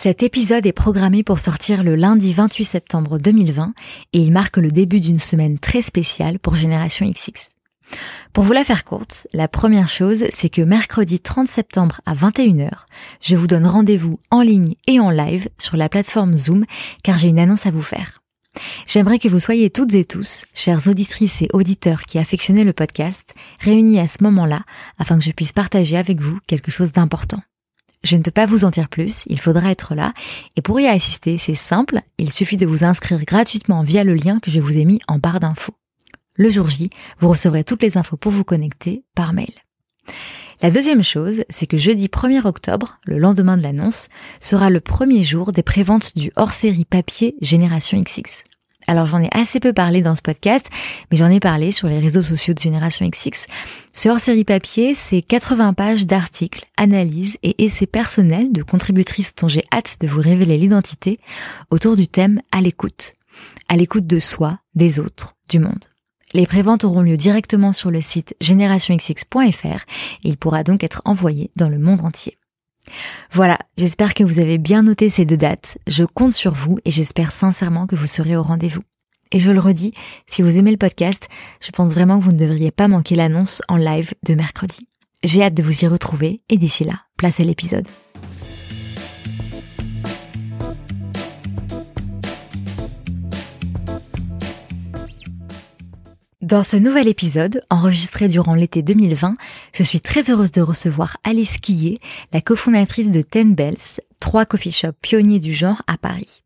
Cet épisode est programmé pour sortir le lundi 28 septembre 2020 et il marque le début d'une semaine très spéciale pour Génération XX. Pour vous la faire courte, la première chose, c'est que mercredi 30 septembre à 21h, je vous donne rendez-vous en ligne et en live sur la plateforme Zoom car j'ai une annonce à vous faire. J'aimerais que vous soyez toutes et tous, chères auditrices et auditeurs qui affectionnez le podcast, réunis à ce moment-là afin que je puisse partager avec vous quelque chose d'important. Je ne peux pas vous en dire plus, il faudra être là. Et pour y assister, c'est simple, il suffit de vous inscrire gratuitement via le lien que je vous ai mis en barre d'infos. Le jour J, vous recevrez toutes les infos pour vous connecter par mail. La deuxième chose, c'est que jeudi 1er octobre, le lendemain de l'annonce, sera le premier jour des préventes du hors-série papier Génération XX. Alors j'en ai assez peu parlé dans ce podcast, mais j'en ai parlé sur les réseaux sociaux de Génération XX. Ce hors-série papier, c'est 80 pages d'articles, analyses et essais personnels de contributrices dont j'ai hâte de vous révéler l'identité autour du thème à l'écoute. À l'écoute de soi, des autres, du monde. Les préventes auront lieu directement sur le site générationxx.fr et il pourra donc être envoyé dans le monde entier. Voilà, j'espère que vous avez bien noté ces deux dates, je compte sur vous et j'espère sincèrement que vous serez au rendez-vous. Et je le redis, si vous aimez le podcast, je pense vraiment que vous ne devriez pas manquer l'annonce en live de mercredi. J'ai hâte de vous y retrouver et d'ici là, place à l'épisode. Dans ce nouvel épisode, enregistré durant l'été 2020, je suis très heureuse de recevoir Alice Quillet, la cofondatrice de Ten Bells, trois coffee shops pionniers du genre à Paris.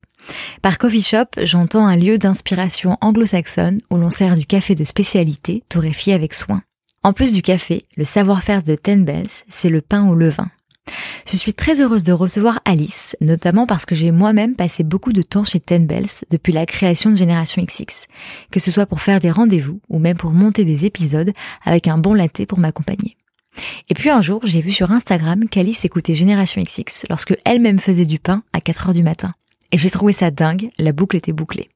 Par coffee shop, j'entends un lieu d'inspiration anglo-saxonne où l'on sert du café de spécialité torréfié avec soin. En plus du café, le savoir-faire de Ten Bells, c'est le pain au levain. Je suis très heureuse de recevoir Alice, notamment parce que j'ai moi-même passé beaucoup de temps chez Ten Bells depuis la création de Génération XX, que ce soit pour faire des rendez-vous ou même pour monter des épisodes avec un bon latte pour m'accompagner. Et puis un jour, j'ai vu sur Instagram qu'Alice écoutait Génération XX lorsque elle-même faisait du pain à 4 heures du matin. Et j'ai trouvé ça dingue, la boucle était bouclée.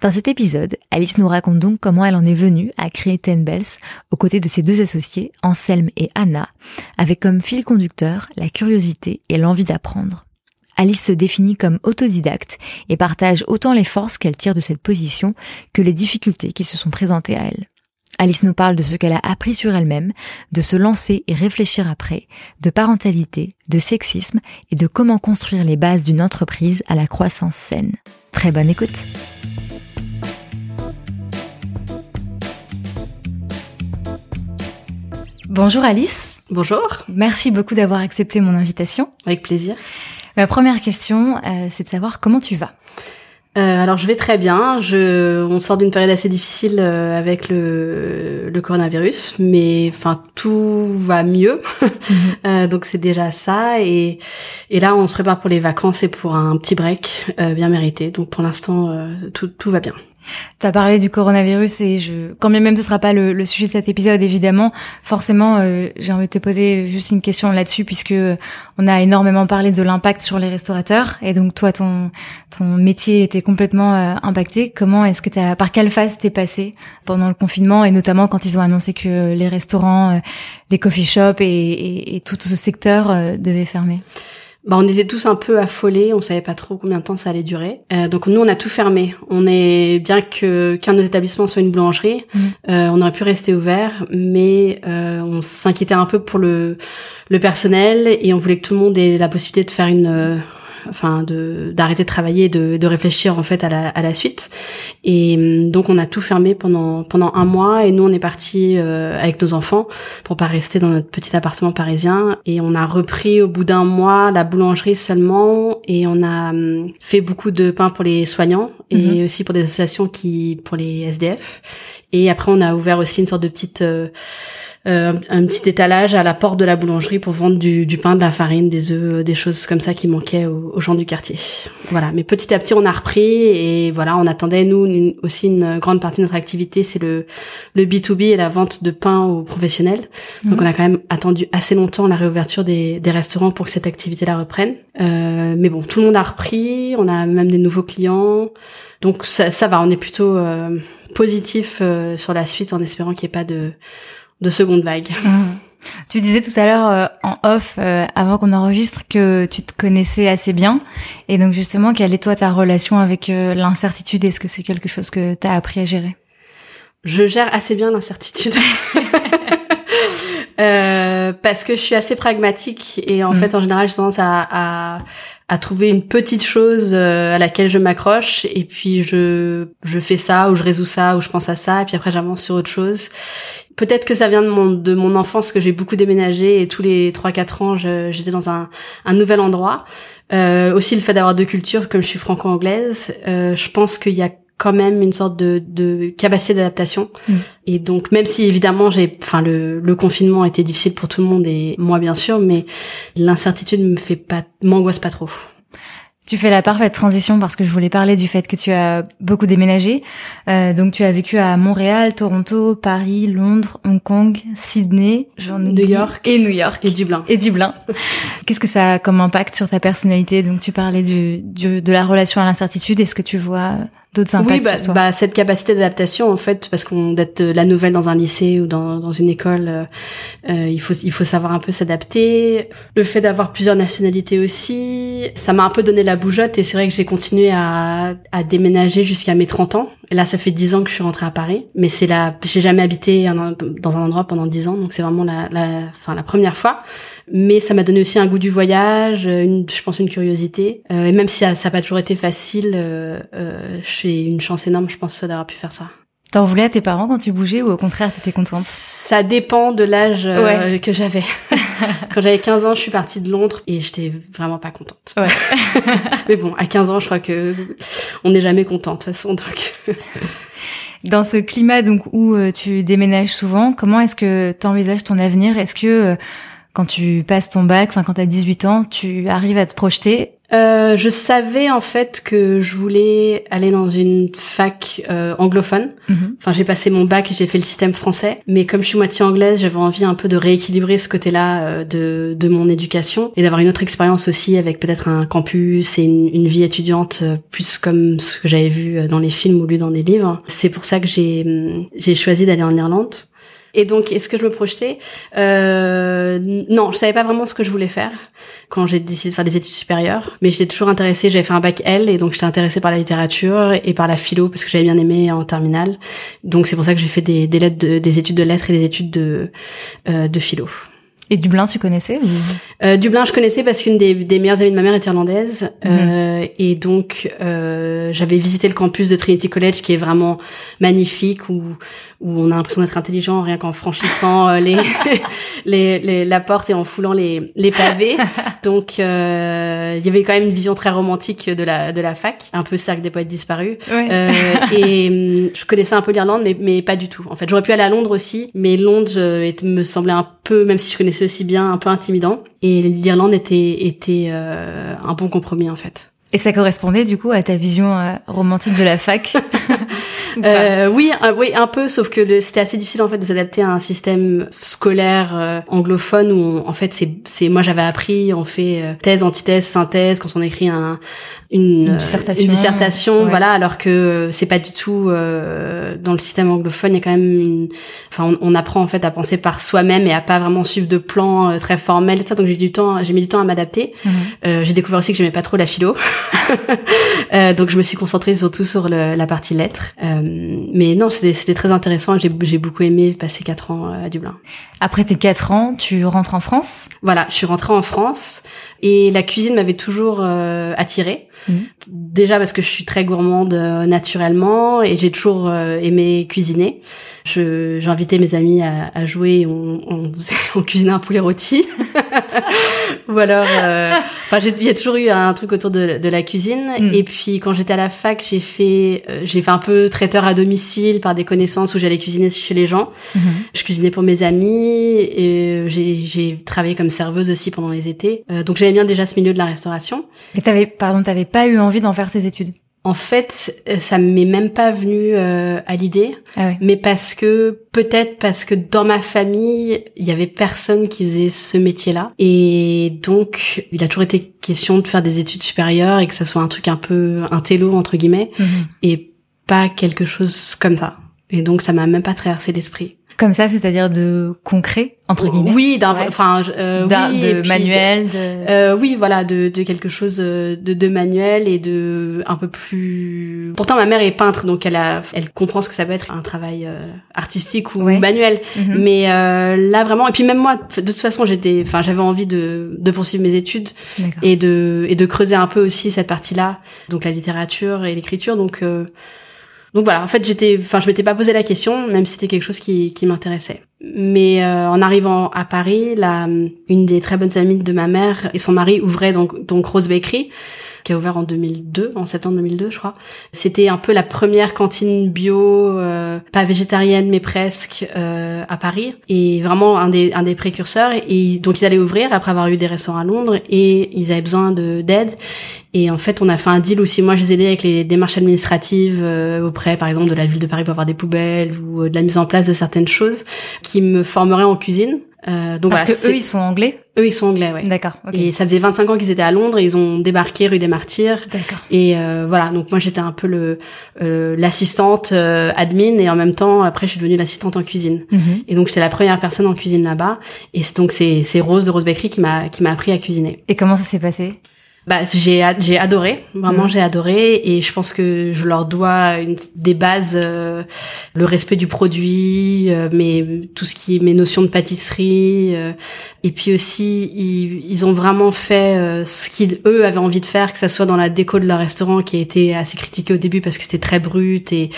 Dans cet épisode, Alice nous raconte donc comment elle en est venue à créer Ten Bells aux côtés de ses deux associés, Anselme et Anna, avec comme fil conducteur la curiosité et l'envie d'apprendre. Alice se définit comme autodidacte et partage autant les forces qu'elle tire de cette position que les difficultés qui se sont présentées à elle. Alice nous parle de ce qu'elle a appris sur elle-même, de se lancer et réfléchir après, de parentalité, de sexisme et de comment construire les bases d'une entreprise à la croissance saine. Très bonne écoute. Bonjour Alice. Bonjour. Merci beaucoup d'avoir accepté mon invitation. Avec plaisir. Ma première question, euh, c'est de savoir comment tu vas. Euh, alors je vais très bien. Je, on sort d'une période assez difficile euh, avec le, le coronavirus, mais enfin tout va mieux. Mhm. euh, donc c'est déjà ça. Et, et là on se prépare pour les vacances et pour un petit break euh, bien mérité. Donc pour l'instant euh, tout, tout va bien. T'as parlé du coronavirus et je, quand bien même ce sera pas le, sujet de cet épisode évidemment, forcément euh, j'ai envie de te poser juste une question là-dessus puisque on a énormément parlé de l'impact sur les restaurateurs et donc toi ton ton métier était complètement euh, impacté. Comment est-ce que t'as par quelle phase t'es passé pendant le confinement et notamment quand ils ont annoncé que les restaurants, euh, les coffee shops et, et, tout ce secteur euh, devaient fermer? Bah, on était tous un peu affolés, on savait pas trop combien de temps ça allait durer. Euh, donc nous, on a tout fermé. On est bien que qu'un de nos établissements soit une boulangerie, mmh. euh, on aurait pu rester ouvert, mais euh, on s'inquiétait un peu pour le le personnel et on voulait que tout le monde ait la possibilité de faire une enfin de d'arrêter de travailler, de, de réfléchir en fait à la, à la suite. Et hum, donc on a tout fermé pendant pendant un mois et nous on est parti euh, avec nos enfants pour pas rester dans notre petit appartement parisien et on a repris au bout d'un mois la boulangerie seulement et on a hum, fait beaucoup de pain pour les soignants et mm -hmm. aussi pour des associations qui pour les SDF Et après, on a ouvert aussi une sorte de petite euh, un petit étalage à la porte de la boulangerie pour vendre du, du, pain, de la farine, des œufs, des choses comme ça qui manquaient aux, gens du quartier. Voilà. Mais petit à petit, on a repris et voilà, on attendait nous aussi une grande partie de notre activité, c'est le le B2B et la vente de pain aux professionnels. Donc mhm. on a quand même attendu assez longtemps la réouverture des, des restaurants pour que cette activité-là reprenne. Euh, mais bon, tout le monde a repris. On a même des nouveaux clients. Donc ça, ça va, on est plutôt euh, positif euh, sur la suite en espérant qu'il n'y ait pas de de seconde vague. Mmh. Tu disais tout à l'heure euh, en off, euh, avant qu'on enregistre, que tu te connaissais assez bien. Et donc justement, quelle est toi ta relation avec euh, l'incertitude? Est-ce que c'est quelque chose que tu as appris à gérer? Je gère assez bien l'incertitude. parce que je suis assez pragmatique et en mmh. fait, en général, j'ai tendance à, à, à, trouver une petite chose à laquelle je m'accroche et puis je, je fais ça ou je résous ça ou je pense à ça et puis après j'avance sur autre chose. Peut-être que ça vient de mon de mon enfance que j'ai beaucoup déménagé et tous les 3-4 ans j'étais dans un, un nouvel endroit. Euh, aussi le fait d'avoir deux cultures comme je suis franco-anglaise, euh, je pense qu'il y a quand même une sorte de, de capacité d'adaptation. Mm. Et donc même si évidemment j'ai, enfin le, le confinement a été difficile pour tout le monde et moi bien sûr, mais l'incertitude me fait pas, m'angoisse pas trop. Tu fais la parfaite transition parce que je voulais parler du fait que tu as beaucoup déménagé. Euh, donc tu as vécu à Montréal, Toronto, Paris, Londres, Hong Kong, Sydney, New York et New York et Dublin. Et Dublin. Qu'est-ce que ça a comme impact sur ta personnalité? Donc tu parlais du, du de la relation à l'incertitude. Est-ce que tu vois d'autres impacts oui, bah, sur toi. bah, cette capacité d'adaptation en fait parce qu'on d'être la nouvelle dans un lycée ou dans, dans une école euh, euh, il faut il faut savoir un peu s'adapter. Le fait d'avoir plusieurs nationalités aussi ça m'a un peu donné la bougeotte et c'est vrai que j'ai continué à, à déménager jusqu'à mes 30 ans. Et là ça fait 10 ans que je suis rentrée à Paris mais c'est la j'ai jamais habité dans un endroit pendant 10 ans donc c'est vraiment la la enfin la première fois mais ça m'a donné aussi un goût du voyage, une, je pense une curiosité. Euh, et même si ça n'a pas toujours été facile, euh, euh, j'ai une chance énorme, je pense, d'avoir pu faire ça. T'en voulais à tes parents quand tu bougeais ou au contraire t'étais contente? Ça dépend de l'âge euh, que j'avais. quand j'avais 15 ans, je suis partie de Londres et j'étais vraiment pas contente. Ouais. Mais bon, à 15 ans, je crois que on n'est jamais content de toute façon. Donc. Dans ce climat donc où euh, tu déménages souvent, comment est-ce que tu envisages ton avenir? Est-ce que quand tu passes ton bac, enfin quand tu as 18 ans, tu arrives à te projeter euh, je savais en fait que je voulais aller dans une fac euh, anglophone. Mhm. Enfin, j'ai passé mon bac, j'ai fait le système français, mais comme je suis moitié anglaise, j'avais envie un peu de rééquilibrer ce côté-là euh, de, de mon éducation et d'avoir une autre expérience aussi avec peut-être un campus et une, une vie étudiante euh, plus comme ce que j'avais vu euh, dans les films ou lu dans des livres. C'est pour ça que j'ai j'ai choisi d'aller en Irlande. Et donc, est-ce que je me projetais euh, Non, je savais pas vraiment ce que je voulais faire quand j'ai décidé de faire des études supérieures. Mais j'étais toujours intéressée. J'avais fait un bac L et donc j'étais intéressée par la littérature et par la philo parce que j'avais bien aimé en terminale. Donc c'est pour ça que j'ai fait des, des, lettres des études de lettres et des études de euh, de philo. Et Dublin, tu connaissais euh, Dublin, je connaissais parce qu'une des, des, meilleures amies de ma mère est irlandaise. Mhm. Euh, et donc, euh, j'avais visité le campus de Trinity College, qui est vraiment magnifique, où, où on a l'impression d'être intelligent rien qu'en franchissant euh, les, les, les, la porte et en foulant les, les pavés. Donc, euh, il y avait quand même une vision très romantique de la, de la fac, un peu cercle des poètes disparus. Euh, et hum, je connaissais un peu l'Irlande, mais, mais pas du tout. En fait, j'aurais pu aller à Londres aussi, mais Londres me semblait un peu, même si je connaissais aussi bien, un peu intimidant. Et l'Irlande était, était euh, un bon compromis en fait. Et ça correspondait du coup à ta vision euh, romantique de la fac? euh, Oui, oui, un peu, sauf que c'était assez difficile en fait de s'adapter à un système scolaire euh, anglophone où en fait c'est, c'est, moi j'avais appris, on fait euh, thèse, antithèse, synthèse quand on écrit un, une, une dissertation, une dissertation voilà, alors que c'est pas du tout dans le système anglophone. Il y a quand même une, enfin, on, apprend en fait à penser par soi-même et à pas vraiment suivre de plans très formels, ça. Donc j'ai du temps, j'ai mis du temps à m'adapter. Mhm. j'ai découvert aussi que j'aimais pas trop la philo. euh, donc je me suis concentrée surtout sur le, la partie lettres. Euh, mais non, c'était très intéressant. J'ai beaucoup aimé passer quatre ans euh, à Dublin. Après tes quatre ans, tu rentres en France? Voilà, je suis rentrée en France et la cuisine m'avait toujours euh, attirée. Mmh. Déjà parce que je suis très gourmande euh, naturellement et j'ai toujours euh, aimé cuisiner. J'invitais mes amis à, à jouer, on, on, on cuisinait un poulet rôti. Ou alors, euh, enfin, il y a toujours eu un truc autour de, de la cuisine. Mm. Et puis, quand j'étais à la fac, j'ai fait, euh, j'ai fait un peu traiteur à domicile par des connaissances où j'allais cuisiner chez les gens. Mhm. Je cuisinais pour mes amis et euh, j'ai, j'ai travaillé comme serveuse aussi pendant les étés. Euh, donc, j'aimais bien déjà ce milieu de la restauration. Et t'avais, pardon, t'avais pas eu envie d'en faire tes études? En fait, euh, ça m'est même pas venu euh, à l'idée. Ah mais parce que peut-être parce que dans ma famille il y avait personne qui faisait ce métier-là et donc il a toujours été question de faire des études supérieures et que ça soit un truc un peu un télo entre guillemets Mhm. et pas quelque chose comme ça et donc ça m'a même pas traversé l'esprit Comme ça, c'est-à-dire de concret entre guillemets. oui d'un enfin euh, oui, de manuel. De... euh, oui, voilà, de, de quelque chose euh, de, de manuel et de un peu plus. Pourtant, ma mère est peintre, donc elle a, elle comprend ce que ça peut être un travail euh, artistique ou Ouais. manuel. Mhm. Mais euh, là, vraiment, et puis même moi, de toute façon, j'étais, enfin, j'avais envie de, de poursuivre mes études et de et de creuser un peu aussi cette partie-là, donc la littérature et l'écriture. Donc euh, donc voilà, en fait, j'étais, enfin, je m'étais pas posé la question, même si c'était quelque chose qui, qui m'intéressait. Mais euh, en arrivant à Paris, la, une des très bonnes amies de ma mère et son mari ouvraient donc donc Rose Bakery, qui a ouvert en 2002, en septembre 2002, je crois. C'était un peu la première cantine bio, euh, pas végétarienne mais presque, euh, à Paris, et vraiment un des un des précurseurs. Et donc ils allaient ouvrir après avoir eu des restaurants à Londres, et ils avaient besoin de d'aide. Et en fait, on a fait un deal où si moi je les aidais avec les démarches administratives euh, auprès, par exemple, de la ville de Paris pour avoir des poubelles ou euh, de la mise en place de certaines choses, qui me formeraient en cuisine. Euh, donc Parce voilà, que eux, ils sont anglais. eux, ils sont anglais, ouais. D'accord. Et ça faisait 25 ans qu'ils étaient à Londres, et ils ont débarqué rue des Martyrs. D'accord. Et euh, voilà, donc moi j'étais un peu le euh, l'assistante euh, admin et en même temps après je suis devenue l'assistante en cuisine. Mhm. Et donc j'étais la première personne en cuisine là-bas. Et c'est donc c'est c'est Rose de Rose Bakery qui m'a qui m'a appris à cuisiner. Et comment ça s'est passé? Bah j'ai j'ai adoré, vraiment Mhm. j'ai adoré et je pense que je leur dois une des bases, euh, le respect du produit, euh, mais tout ce qui est mes notions de pâtisserie. euh, et puis aussi ils, ils ont vraiment fait euh, ce qu'ils eux avaient envie de faire, que ça soit dans la déco de leur restaurant qui a été assez critiqué au début parce que c'était très brut et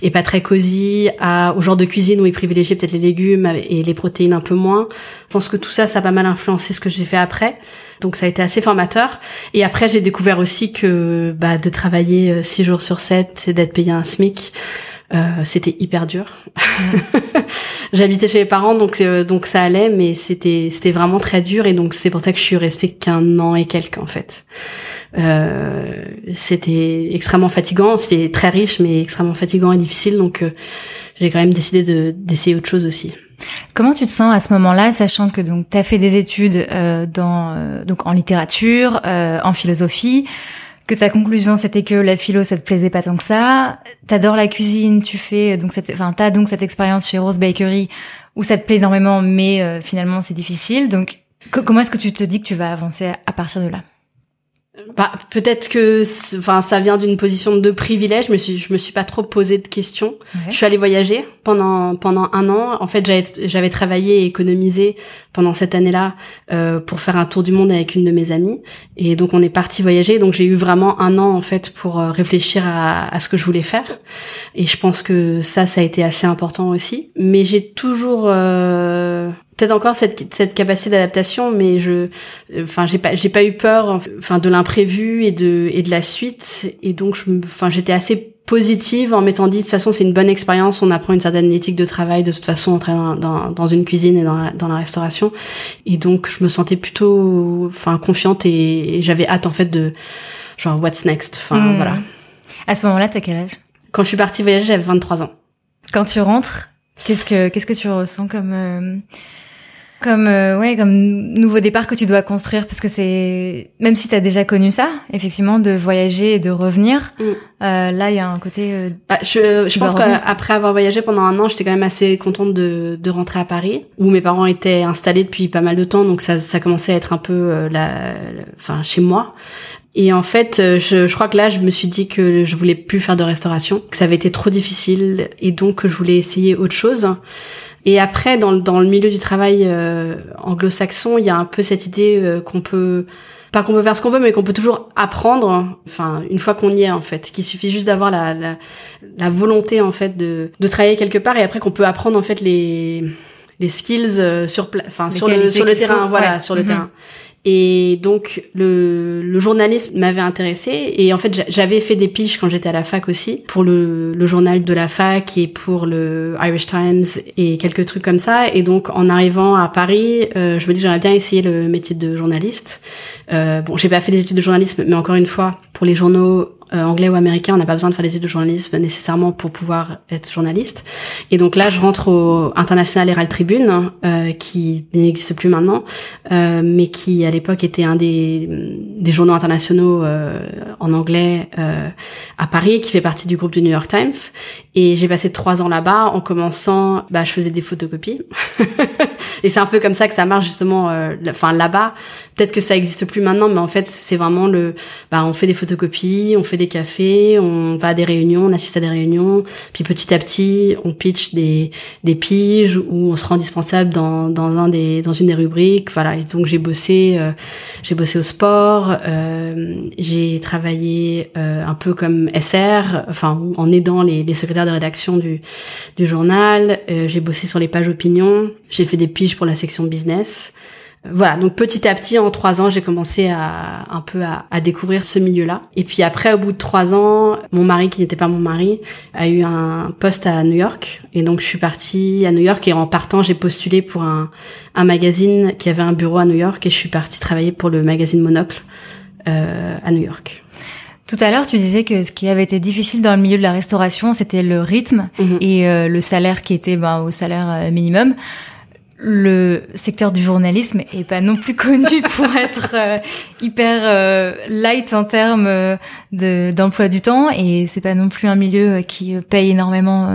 et pas très cosy, à au genre de cuisine où ils privilégiaient peut-être les légumes et les protéines un peu moins. Je pense que tout ça ça a pas mal influencé ce que j'ai fait après. Donc ça a été assez formateur. Et après, j'ai découvert aussi que bah, de travailler euh, six jours sur 7 et d'être payé un SMIC, euh, c'était hyper dur. J'habitais chez les parents, donc euh, donc ça allait, mais c'était c'était vraiment très dur. Et donc c'est pour ça que je suis restée qu'un an et quelques en fait. Euh, c'était extrêmement fatigant. C'était très riche, mais extrêmement fatigant et difficile. Donc euh, j'ai quand même décidé de d'essayer autre chose aussi. Comment tu te sens à ce moment-là, sachant que donc t'as fait des études euh, dans euh, donc en littérature, euh, en philosophie, que ta conclusion c'était que la philo ça te plaisait pas tant que ça, t'adores la cuisine, tu fais euh, donc cette, t'as donc cette expérience chez Rose Bakery où ça te plaît énormément, mais euh, finalement c'est difficile. Donc co- comment est-ce que tu te dis que tu vas avancer à partir de là? Bah, peut-être que, enfin, ça vient d'une position de privilège. Suis, je me suis pas trop posé de questions. Je suis allée voyager pendant pendant un an. En fait, j'avais j'avais travaillé et économisé pendant cette année-là euh, pour faire un tour du monde avec une de mes amies. Et donc, on est parti voyager. Donc, j'ai eu vraiment un an en fait pour euh, réfléchir à, à ce que je voulais faire. Et je pense que ça, ça a été assez important aussi. Mais j'ai toujours euh, peut-être encore cette cette capacité d'adaptation, mais je enfin j'ai pas j'ai pas eu peur enfin de l'imprévu et de et de la suite. Et donc je enfin j'étais assez positive en m'étant dit de toute façon c'est une bonne expérience. On apprend une certaine éthique de travail de toute façon en travaillant dans, dans une cuisine et dans la, dans la restauration. Et donc je me sentais plutôt enfin confiante et, et j'avais hâte en fait de genre what's next? Enfin Hmm. voilà. À ce moment-là, t'as quel âge? Quand je suis partie voyager j'avais 23 ans. Quand tu rentres, qu'est-ce que qu'est-ce que tu ressens comme euh, comme euh, ouais comme nouveau départ que tu dois construire parce que c'est même si t'as déjà connu ça effectivement de voyager et de revenir Mm. euh, là il y a un côté euh, Bah, je, je Tu pense qu'après avoir voyagé pendant un an, j'étais quand même assez contente de, de rentrer à Paris, où mes parents étaient installés depuis pas mal de temps, donc ça, ça commençait à être un peu, euh, la, la- enfin, chez moi. Et en fait, euh, je, je crois que là, je me suis dit que je voulais plus faire de restauration, que ça avait été trop difficile, et donc que je voulais essayer autre chose. Et après, dans, le- dans le milieu du travail euh, anglo-saxon, il y a un peu cette idée euh, qu'on peut pas qu'on peut faire ce qu'on veut, mais qu'on peut toujours apprendre. Enfin, une fois qu'on y est, en fait, qu'il suffit juste d'avoir la, la, la volonté, en fait, de, de travailler quelque part, et après qu'on peut apprendre, en fait, les les skills sur enfin sur le sur le terrain, voilà, sur le mm-hmm. terrain. Et donc le, le journalisme m'avait intéressé et en fait j'avais fait des piges quand j'étais à la fac aussi pour le, le, journal de la fac et pour le Irish Times et quelques trucs comme ça. Et donc en arrivant à Paris, euh, je me dis j'aimerais bien essayer le métier de journaliste. Euh, bon, j'ai pas fait des études de journalisme, mais encore une fois, pour les journaux euh, anglais ou américains, on n'a pas besoin de faire des études de journalisme nécessairement pour pouvoir être journaliste. Et donc là, je rentre au International Herald Tribune, euh, qui n'existe plus maintenant, euh, mais qui à l'époque était un des, des journaux internationaux euh, en anglais euh, à Paris, qui fait partie du groupe du New York Times. Et j'ai passé trois ans là-bas. En commençant, bah, je faisais des photocopies. et c'est un peu comme ça que ça marche justement. Enfin là-bas, peut-être que ça existe plus maintenant, mais en fait, c'est vraiment le. Bah, on fait des photocopies, on fait des cafés, on va à des réunions, on assiste à des réunions, puis petit à petit, on pitch des, des piges ou on se rend indispensable dans, dans un des dans une des rubriques. Voilà. Et donc j'ai bossé, euh, j'ai bossé au sport, euh, j'ai travaillé euh, un peu comme SR, enfin en aidant les, les secrétaires de rédaction du du journal. j'ai bossé sur les pages opinion, j'ai fait des piges pour la section business voilà, donc petit à petit, en trois ans, j'ai commencé à un peu à, découvrir ce milieu-là. Et puis après, au bout de trois ans, mon mari, qui n'était pas mon mari, a eu un poste à New York. Et donc, je suis partie à New York. Et en partant, j'ai postulé pour un, un magazine qui avait un bureau à New York. Et je suis partie travailler pour le magazine Monocle euh, à New York. Tout à l'heure, tu disais que ce qui avait été difficile dans le milieu de la restauration, c'était le rythme mhm. et euh, le salaire qui était ben, au salaire euh, minimum le secteur du journalisme est pas non plus connu pour être euh, hyper euh, light en termes euh, de d'emploi du temps et c'est pas non plus un milieu qui paye énormément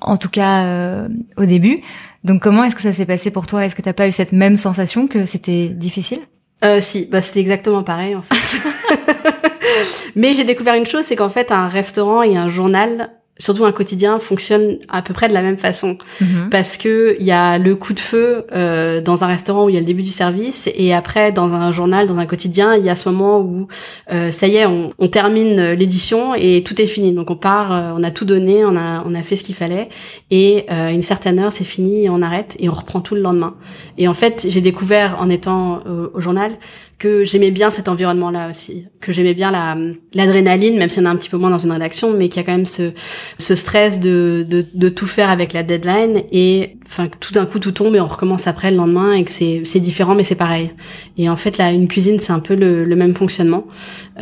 en tout cas au début. Donc comment est-ce que ça s'est passé pour toi? Est-ce que t'as pas eu cette même sensation que c'était difficile? Euh, Si, bah c'était exactement pareil en fait. Mais j'ai découvert une chose, c'est qu'en fait un restaurant et un journal surtout un quotidien fonctionne à peu près de la même façon. Mhm. parce que il y a le coup de feu euh, dans un restaurant où il y a le début du service et après dans un journal dans un quotidien il y a ce moment où euh, ça y est on, on termine l'édition et tout est fini. Donc on part euh, on a tout donné on a on a fait ce qu'il fallait et euh, une certaine heure c'est fini et on arrête et on reprend tout le lendemain. Et en fait j'ai découvert en étant au journal que j'aimais bien cet environnement-là aussi, que j'aimais bien la l'adrénaline, même si on a un petit peu moins dans une rédaction, mais qu'il y a quand même ce, ce stress de, de, de tout faire avec la deadline et enfin tout d'un coup tout tombe et on recommence après le lendemain et que c'est c'est différent mais c'est pareil. Et en fait là, une cuisine c'est un peu le, le même fonctionnement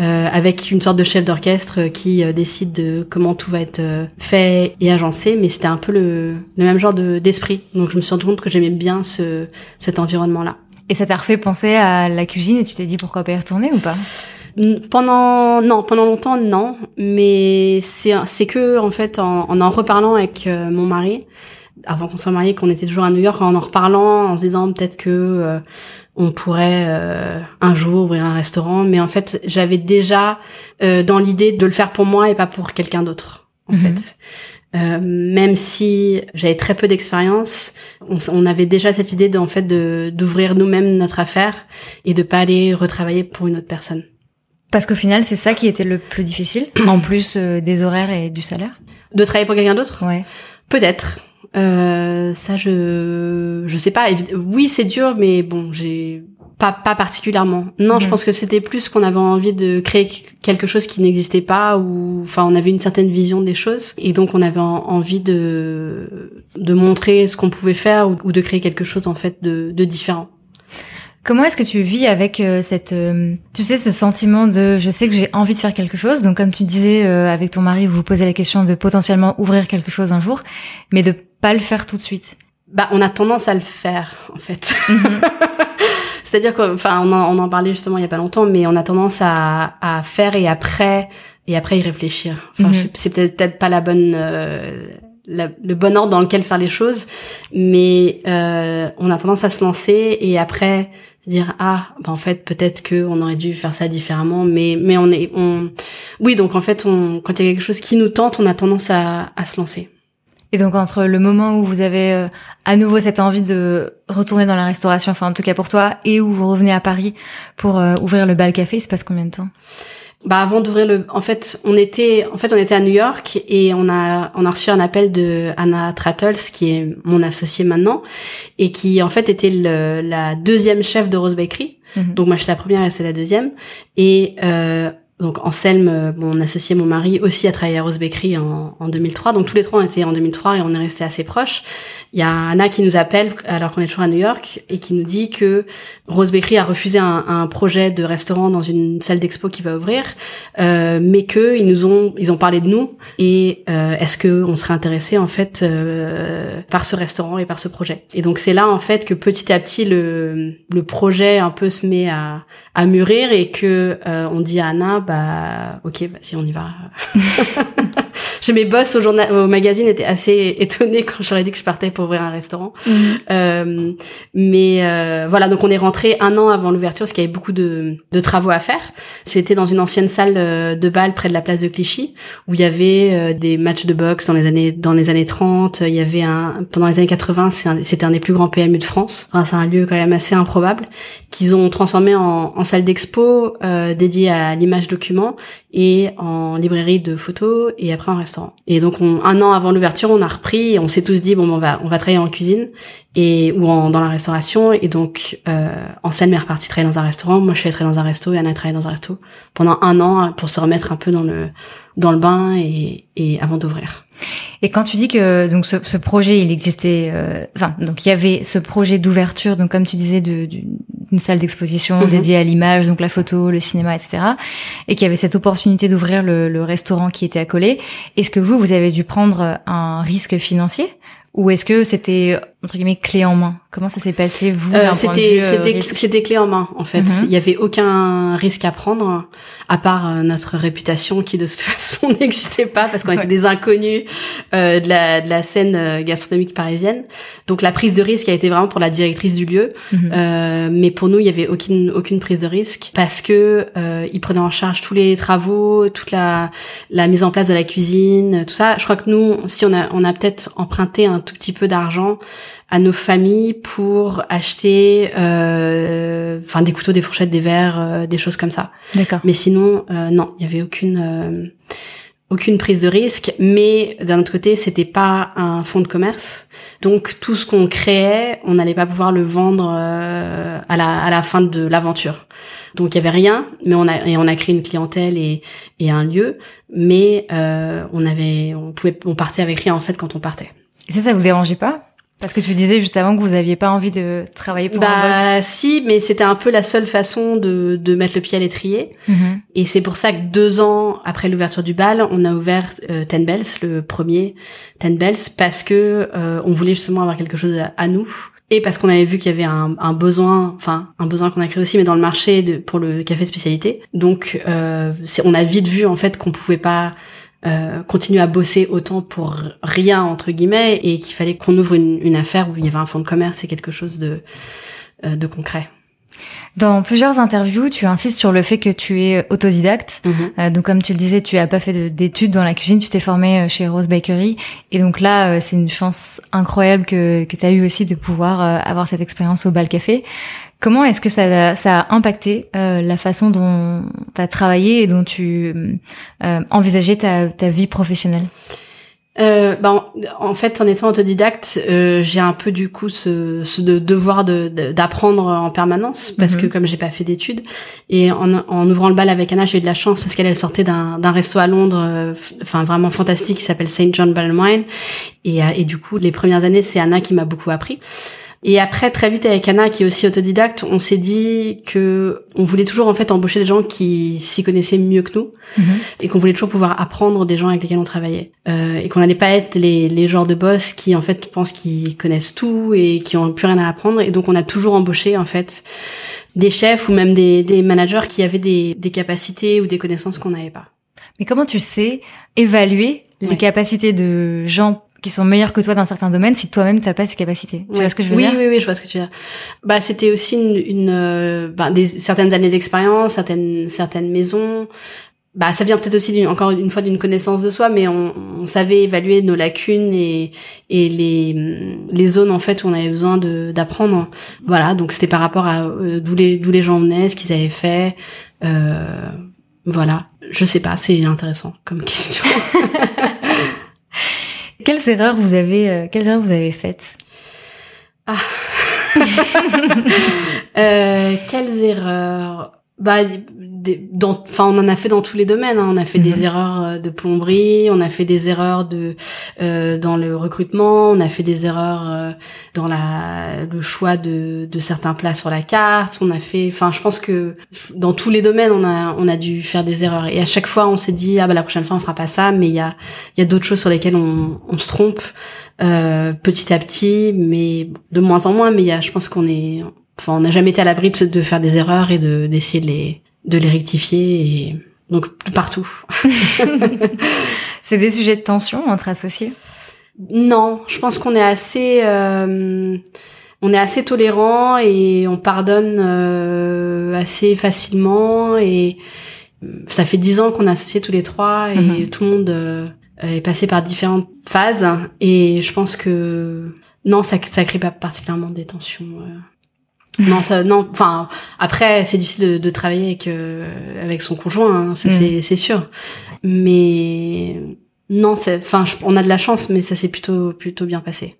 euh, avec une sorte de chef d'orchestre qui euh, décide de comment tout va être euh, fait et agencé, mais c'était un peu le, le même genre de d'esprit. Donc je me suis rendu compte que j'aimais bien ce cet environnement-là. Et ça t'a refait penser à la cuisine et tu t'es dit pourquoi pas y retourner ou pas? Pendant non pendant longtemps non. Mais c'est c'est que en fait en en, reparlant avec euh, mon mari avant qu'on soit mariés qu'on était toujours à New York en en reparlant en se disant peut-être que euh, on pourrait euh, un jour ouvrir un restaurant. Mais en fait j'avais déjà dans l'idée de le faire pour moi et pas pour quelqu'un d'autre en mhm. fait euh, même si j'avais très peu d'expérience, on, on, avait déjà cette idée d'en fait d'ouvrir nous-mêmes notre affaire et de pas aller retravailler pour une autre personne. Parce qu'au final, c'est ça qui était le plus difficile, en plus euh, des horaires et du salaire? De travailler pour quelqu'un d'autre? Ouais. Peut-être. Euh, ça, je je sais pas. Oui, c'est dur, mais bon, j'ai pas, pas particulièrement. Non, je mhm. pense que c'était plus qu'on avait envie de créer quelque chose qui n'existait pas ou, enfin, on avait une certaine vision des choses et donc on avait envie de de montrer ce qu'on pouvait faire ou, de créer quelque chose en fait de, de différent. Comment est-ce que tu vis avec euh, cette, euh, tu sais, ce sentiment de, je sais que j'ai envie de faire quelque chose. Donc, comme tu disais euh, avec ton mari, vous vous posez la question de potentiellement ouvrir quelque chose un jour, mais de pas le faire tout de suite. Bah, on a tendance à le faire, en fait. Mhm. C'est-à-dire qu'enfin, on, en, on en parlait justement il y a pas longtemps, mais on a tendance à, à faire et après et après y réfléchir. Enfin, mhm. c'est peut-être peut-être pas la bonne euh, le bon ordre dans lequel faire les choses, mais euh, on a tendance à se lancer et après dire ah bah en fait peut-être que on aurait dû faire ça différemment, mais mais on est on oui donc en fait on quand il y a quelque chose qui nous tente, on a tendance à, à se lancer. Et donc entre le moment où vous avez euh, à nouveau cette envie de retourner dans la restauration, enfin en tout cas pour toi, et où vous revenez à Paris pour euh, ouvrir le bal café, il se passe combien de temps? Bah avant d'ouvrir le en fait on était en fait on était à New York et on a on a reçu un appel de Anna Trattles qui est mon associée maintenant et qui en fait était le, la deuxième chef de Rose Bakery. Mhm. donc moi je suis la première et c'est la deuxième. Et euh, donc Anselme, euh, mon associé, mon mari, aussi a travaillé à Rose Bakery en, en 2003. Donc tous les trois ont été en 2003 et on est restés assez proches. Il y a Anna qui nous appelle alors qu'on est toujours à New York et qui nous dit que Rose Bakery a refusé un, un projet de restaurant dans une salle d'expo qui va ouvrir, euh, mais que ils nous ont ils ont parlé de nous et euh, est-ce que on serait intéressé en fait euh, par ce restaurant et par ce projet? Et donc c'est là en fait que petit à petit le le projet un peu se met à à mûrir et que euh, on dit à Anna bah ok bah, si on y va. J'ai mes boss au journal au magazine étaient assez étonnés quand j'aurais dit que je partais pour ouvrir un restaurant. Mhm. Euh, mais euh, voilà, donc on est rentré un an avant l'ouverture parce qu'il y avait beaucoup de, de travaux à faire. C'était dans une ancienne salle euh, de bal près de la place de Clichy où il y avait euh, des matchs de boxe dans les années dans les années 30. Il y avait un pendant les années 80, c'était un, des plus grands PMU de France. Enfin, c'est un lieu quand même assez improbable qu'ils ont transformé en, en salle d'expo euh, dédiée à l'image document et en librairie de photos et après en restaurant. Et donc on, un an avant l'ouverture, on a repris et on s'est tous dit bon on va on va travailler en cuisine et ou en, dans la restauration. Et donc euh, Anselme est reparti travailler dans un restaurant, moi je suis allée travailler dans un resto et Anna a travaillé dans un resto pendant un an pour se remettre un peu dans le dans le bain et, et avant d'ouvrir. Et quand tu dis que donc ce, ce projet il existait, euh, enfin donc il y avait ce projet d'ouverture donc comme tu disais de, d'une salle d'exposition mhm. dédiée à l'image donc la photo, le cinéma, etc. Et qu'il y avait cette opportunité d'ouvrir le, le restaurant qui était accolé. Est-ce que vous vous avez dû prendre un risque financier ou est-ce que c'était entre guillemets clé en main Comment ça s'est passé vous euh, C'était euh, c'était c'était clé en main en fait. Mhm. Il y avait aucun risque à prendre à part euh, notre réputation qui de toute façon n'existait pas parce qu'on était des inconnus euh, de la de la scène gastronomique parisienne. Donc la prise de risque a été vraiment pour la directrice du lieu, mhm. mais pour nous il y avait aucune aucune prise de risque parce que ils prenaient en charge tous les travaux, toute la la mise en place de la cuisine, tout ça. Je crois que nous si on a on a peut-être emprunté un tout petit peu d'argent à nos familles pour acheter euh, enfin des couteaux, des fourchettes, des verres, euh, des choses comme ça. D'accord. Mais sinon euh, non, il y avait aucune aucune prise de risque, mais d'un autre côté, c'était pas un fonds de commerce. Donc tout ce qu'on créait, on n'allait pas pouvoir le vendre à la à la fin de l'aventure. Donc il y avait rien, mais on a et on a créé une clientèle et et un lieu, mais on avait on pouvait on partait avec rien en fait quand on partait. Et ça ça vous dérangeait pas? Parce que tu disais juste avant que vous aviez pas envie de travailler pour bah, un boss. si, mais c'était un peu la seule façon de, de mettre le pied à l'étrier. Mhm. Et c'est pour ça que deux ans après l'ouverture du bal, on a ouvert euh, Ten Bells, le premier Ten Bells, parce que euh, on voulait justement avoir quelque chose à, nous. Et parce qu'on avait vu qu'il y avait un, un, besoin, enfin un besoin qu'on a créé aussi, mais dans le marché de, pour le café spécialité. Donc, euh, on a vite vu en fait qu'on pouvait pas euh, continuer à bosser autant pour rien entre guillemets et qu'il fallait qu'on ouvre une, une, affaire où il y avait un fonds de commerce et quelque chose de, euh, de concret. Dans plusieurs interviews, tu insistes sur le fait que tu es autodidacte. Mhm. Euh, donc, comme tu le disais, tu as pas fait d'études dans la cuisine, tu t'es formé chez Rose Bakery. Et donc là, c'est une chance incroyable que, que tu as eu aussi de pouvoir avoir cette expérience au Bal Café. Comment est-ce que ça, ça a impacté euh, la façon dont tu as travaillé et dont tu euh, envisageais ta, ta vie professionnelle? Euh, ben, en fait, en étant autodidacte, euh, j'ai un peu du coup ce, ce de devoir d'apprendre en permanence parce que mhm. comme j'ai pas fait d'études et en, en, ouvrant le bal avec Anna, j'ai eu de la chance parce qu'elle elle sortait d'un resto à Londres, euh, enfin vraiment fantastique, qui s'appelle Saint John Ball Wine et, euh, et du coup les premières années c'est Anna qui m'a beaucoup appris. Et après, très vite avec Anna, qui est aussi autodidacte, on s'est dit que on voulait toujours en fait embaucher des gens qui s'y connaissaient mieux que nous, mhm. et qu'on voulait toujours pouvoir apprendre des gens avec lesquels on travaillait, euh, et qu'on n'allait pas être les, les genres de boss qui en fait pensent qu'ils connaissent tout et qui ont plus rien à apprendre. Et donc on a toujours embauché en fait des chefs ou même des, des managers qui avaient des, des capacités ou des connaissances qu'on n'avait pas. Mais comment tu sais évaluer les capacités de gens qui sont meilleurs que toi dans certains domaines si toi-même t'as pas ces capacités. Tu vois ce que je veux dire? Oui, oui, oui, je vois ce que tu veux dire. Bah, c'était aussi une, une euh, bah, des certaines années d'expérience, certaines certaines maisons. Bah, ça vient peut-être aussi encore une fois d'une connaissance de soi, mais on, on, savait évaluer nos lacunes et et les les zones en fait où on avait besoin de d'apprendre. Voilà, donc c'était par rapport à euh, d'où les d'où les gens venaient, ce qu'ils avaient fait. Euh, voilà, je sais pas, c'est intéressant comme question. Quelles erreurs vous avez, euh, quelles erreurs vous avez faites? Ah. euh, quelles erreurs? Bah, enfin, on en a fait dans tous les domaines. Hein. On a fait des mhm. erreurs euh, de plomberie, on a fait des erreurs de euh, dans le recrutement, on a fait des erreurs euh, dans la le choix de, de certains plats sur la carte. On a fait, enfin, je pense que dans tous les domaines, on a on a dû faire des erreurs. Et à chaque fois, on s'est dit ah bah la prochaine fois on fera pas ça. Mais il y a il y a d'autres choses sur lesquelles on, on se trompe euh, petit à petit, mais de moins en moins. Mais il y a, je pense qu'on est enfin, on n'a jamais été à l'abri de, faire des erreurs et de d'essayer de les de les rectifier et donc partout. c'est des sujets de tension entre associés? Non, je pense qu'on est assez euh, on est assez tolérant et on pardonne euh, assez facilement et ça fait dix ans qu'on est associés tous les trois et mhm. tout le monde euh, est passé par différentes phases et je pense que non ça ça crée pas particulièrement des tensions non, ça, non. Enfin, après, c'est difficile de, de travailler avec euh, avec son conjoint, hein, ça mm. c'est sûr. Mais non, c'est, enfin, on a de la chance, mais ça s'est plutôt plutôt bien passé.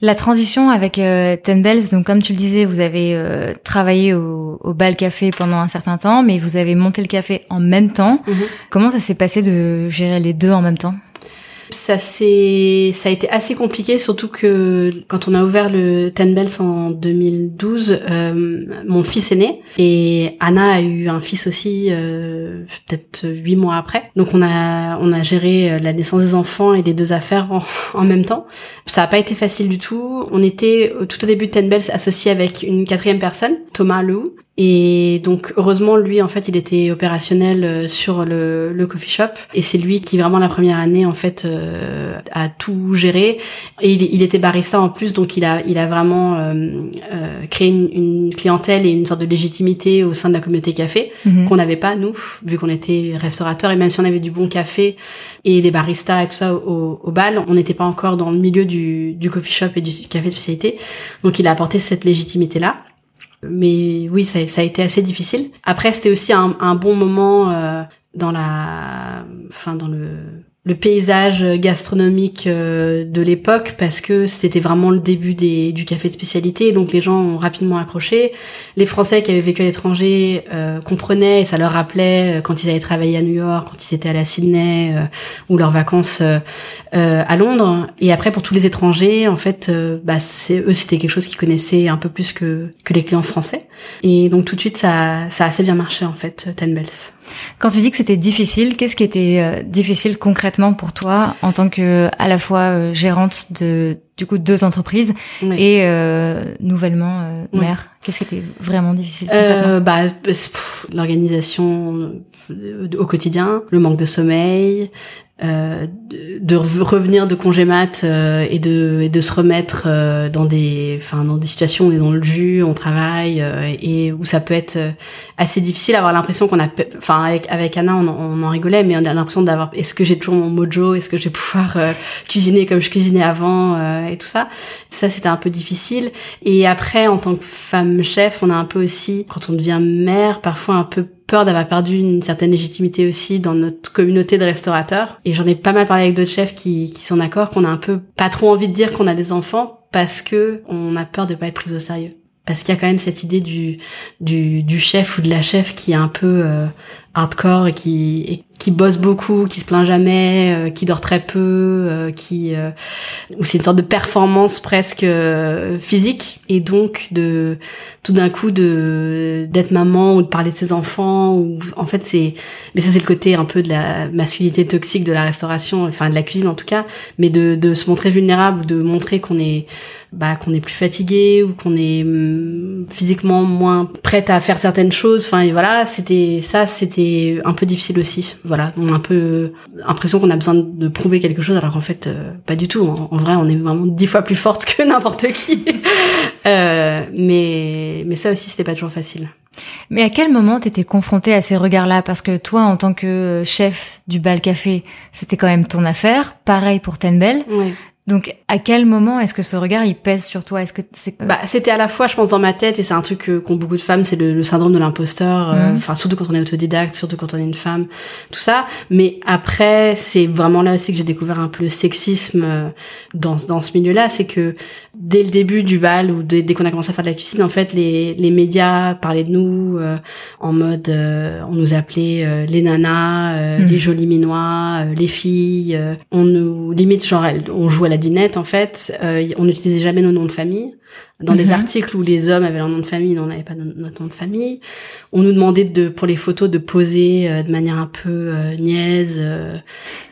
La transition avec euh, Ten Bells, donc comme tu le disais, vous avez euh, travaillé au, au bal café pendant un certain temps, mais vous avez monté le café en même temps. Mm-hmm. Comment ça s'est passé de gérer les deux en même temps? Ça c'est ça a été assez compliqué, surtout que quand on a ouvert le Ten Bells en 2012, euh, mon fils est né et Anna a eu un fils aussi euh, peut-être huit mois après. Donc on a on a géré la naissance des enfants et les deux affaires en, en même temps. Ça n'a pas été facile du tout. On était tout au début de Ten Bells associé avec une quatrième personne, Thomas Lou, et donc heureusement lui en fait il était opérationnel euh, sur le, le coffee shop. Et c'est lui qui vraiment la première année en fait euh, a tout géré. Et il, il, était barista en plus donc il a il a vraiment euh, euh créé une, une, clientèle et une sorte de légitimité au sein de la communauté café mhm. qu'on n'avait pas nous vu qu'on était restaurateur et même si on avait du bon café et des baristas et tout ça au, au bal on n'était pas encore dans le milieu du, du coffee shop et du café de spécialité. Donc il a apporté cette légitimité là mais oui, ça, a été assez difficile. Après, c'était aussi un, un, bon moment euh, dans la, enfin dans le le paysage gastronomique euh, de l'époque parce que c'était vraiment le début des, du café de spécialité. Donc les gens ont rapidement accroché. Les Français qui avaient vécu à l'étranger euh, comprenaient et ça leur rappelait euh, quand ils avaient travaillé à New York quand ils étaient à la Sydney ou leurs vacances à Londres. Et après pour tous les étrangers en fait bah eux c'était quelque chose qu'ils connaissaient un peu plus que que les clients français. Et donc tout de suite ça ça a assez bien marché en fait Ten Bells quand tu dis que c'était difficile, qu'est-ce qui était euh, difficile concrètement pour toi en tant que à la fois euh, gérante de du coup deux entreprises et euh, nouvellement mère? Qu'est-ce qui était vraiment difficile bah, L'organisation au quotidien, le manque de sommeil, euh, de, revenir de congé mat euh, et de et de se remettre euh, dans des enfin dans des situations où on est dans le jus on travaille et où ça peut être assez difficile avoir l'impression qu'on a enfin avec avec Anna on, on, en rigolait mais on a l'impression d'avoir est-ce que j'ai toujours mon mojo est-ce que je vais pouvoir cuisiner comme je cuisinais avant et tout ça. Ça c'était un peu difficile. Et après en tant que femme chef on a un peu aussi quand on devient mère parfois un peu peur d'avoir perdu une certaine légitimité aussi dans notre communauté de restaurateurs. Et j'en ai pas mal parlé avec d'autres chefs qui, qui sont d'accord qu'on a un peu pas trop envie de dire qu'on a des enfants parce que on a peur de pas être pris au sérieux. Parce qu'il y a quand même cette idée du, du, du chef ou de la chef qui est un peu euh, hardcore et qui, qui bosse beaucoup, qui se plaint jamais, euh, qui dort très peu, euh, qui euh, c'est une sorte de performance presque physique. Et donc de tout d'un coup de d'être maman ou de parler de ses enfants ou en fait c'est mais ça c'est le côté un peu de la masculinité toxique de la restauration, enfin de la cuisine en tout cas, mais de de se montrer vulnérable de montrer qu'on est bah qu'on est plus fatigué ou qu'on est mm, physiquement moins prête à faire certaines choses, enfin et voilà, c'était ça c'était un peu difficile aussi voilà, on a un peu l'impression qu'on a besoin de prouver quelque chose, alors qu'en fait, euh, pas du tout. En, vrai, on est vraiment dix fois plus forte que n'importe qui. euh, mais, mais ça aussi, c'était pas toujours facile. Mais à quel moment t'étais confrontée à ces regards-là? Parce que toi, en tant que chef du bal café, c'était quand même ton affaire. Pareil pour Tenbel. Donc, à quel moment est-ce que ce regard il pèse sur toi? Est-ce que c'est bah c'était à la fois, je pense, dans ma tête et c'est un truc qu'ont beaucoup de femmes, c'est le, syndrome de l'imposteur. Euh, mhm. Enfin, surtout quand on est autodidacte, surtout quand on est une femme, tout ça. Mais après, c'est vraiment là aussi que j'ai découvert un peu le sexisme euh, dans dans ce milieu-là, c'est que dès le début du bal ou dès, qu'on a commencé à faire de la cuisine, en fait, les les médias parlaient de nous euh, en mode, on nous appelait les nanas, mhm. les jolies minois, les filles. on nous limite genre on jouait à la dinette en fait, euh, on n'utilisait jamais nos noms de famille. Dans des mhm. articles où les hommes avaient leur nom de famille, on n'avait pas notre nom de famille. On nous demandait de, pour les photos, de poser euh, de manière un peu euh, niaise.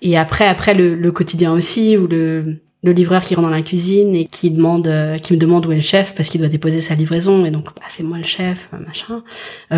et après, après le, quotidien aussi, où le, le livreur qui rentre dans la cuisine et qui demande, qui me demande où est le chef parce qu'il doit déposer sa livraison et donc bah, c'est moi le chef, machin.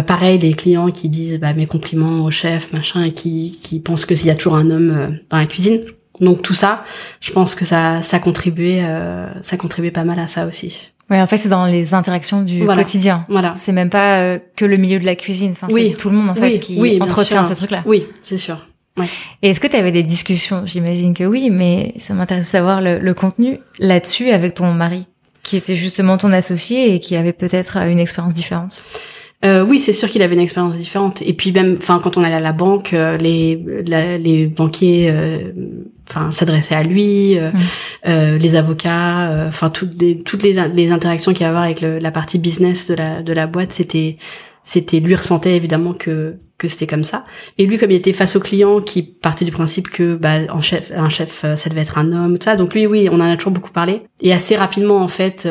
pareil, les clients qui disent bah, mes compliments au chef, machin, et qui qui pensent que s'il y a toujours un homme dans la cuisine. Donc tout ça, je pense que ça, ça contribuait, euh, ça contribuait pas mal à ça aussi. Oui, en fait, c'est dans les interactions du quotidien. Voilà. C'est même pas euh, que le milieu de la cuisine. Enfin, oui. c'est tout le monde en fait qui entretient ce truc-là. Oui, c'est sûr. Ouais. Et est-ce que tu avais des discussions? J'imagine que oui, mais ça m'intéresse de savoir le, le contenu là-dessus avec ton mari, qui était justement ton associé et qui avait peut-être une expérience différente. Euh, oui, c'est sûr qu'il avait une expérience différente. Et puis même, enfin, quand on allait à la banque, euh, les les banquiers, euh, enfin, s'adressaient à lui, euh, mm. les avocats, enfin, toutes les toutes les, les interactions qu'il y avait avec le, la partie business de la de la boîte, c'était c'était lui ressentait évidemment que que c'était comme ça. Et lui, comme il était face au client, qui partait du principe que bah, un chef, un chef, ça devait être un homme, tout ça. Donc lui, oui, on en a toujours beaucoup parlé. Et assez rapidement, en fait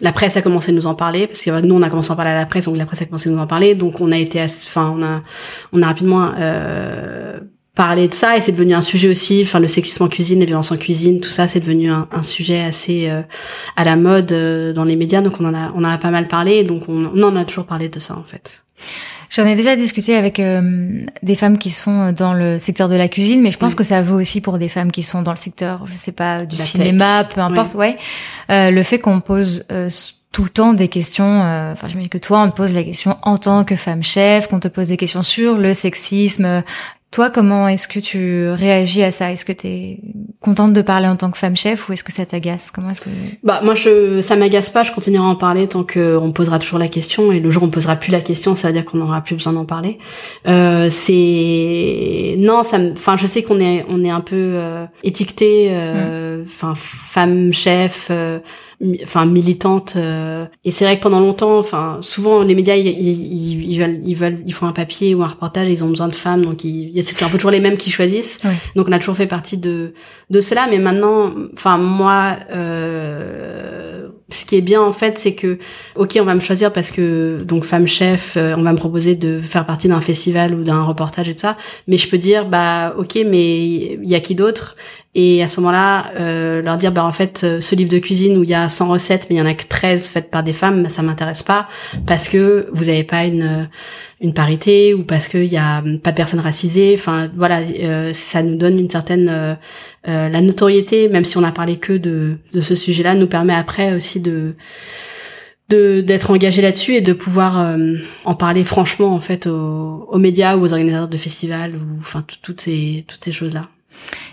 la presse a commencé à nous en parler parce que nous on a commencé à en parler à la presse donc la presse a commencé à nous en parler. Donc on a été enfin on a on a rapidement euh, parlé de ça et c'est devenu un sujet aussi. Enfin le sexisme en cuisine les violences en cuisine tout ça c'est devenu un, sujet assez euh, à la mode euh, dans les médias. Donc on en a on en a pas mal parlé. Donc on, on en a toujours parlé de ça en fait J'en ai déjà discuté avec euh, des femmes qui sont dans le secteur de la cuisine, mais je pense que ça vaut aussi pour des femmes qui sont dans le secteur, je sais pas, du cinéma, peu importe, ouais. Euh, le fait qu'on pose euh, tout le temps des questions, enfin je me dis que toi on te pose la question en tant que femme chef, qu'on te pose des questions sur le sexisme, toi, comment est-ce que tu réagis à ça? Est-ce que tu es contente de parler en tant que femme chef ou est-ce que ça t'agace? Comment est-ce que Bah moi je ça m'agace pas, je continuerai à en parler tant que on posera toujours la question et le jour où on posera plus la question, ça veut dire qu'on n'aura plus besoin d'en parler. Euh, c'est non, ça enfin je sais qu'on est on est un peu euh, étiqueté euh, mm. enfin femme chef euh, enfin militante euh, et c'est vrai que pendant longtemps enfin souvent les médias ils, ils, ils, veulent ils veulent ils font un papier ou un reportage ils ont besoin de femmes donc il c'est un peu toujours les mêmes qui choisissent. Donc on a toujours fait partie de de cela mais maintenant enfin moi euh, ce qui est bien en fait c'est que ok on va me choisir parce que donc femme chef euh, on va me proposer de faire partie d'un festival ou d'un reportage et tout ça mais je peux dire bah ok mais il y a qui d'autre? Et à ce moment-là, euh, leur dire, bah en fait, euh, ce livre de cuisine où il y a 100 recettes, mais il y en a que 13 faites par des femmes, bah, ça m'intéresse pas parce que vous n'avez pas une une parité ou parce qu'il y a pas de personnes racisées. Enfin, voilà, euh, ça nous donne une certaine euh, la notoriété, même si on a parlé que de de ce sujet-là, nous permet après aussi de de d'être engagé là-dessus et de pouvoir en parler franchement en fait aux, aux médias ou aux organisateurs de festivals ou enfin toutes ces toutes ces choses là.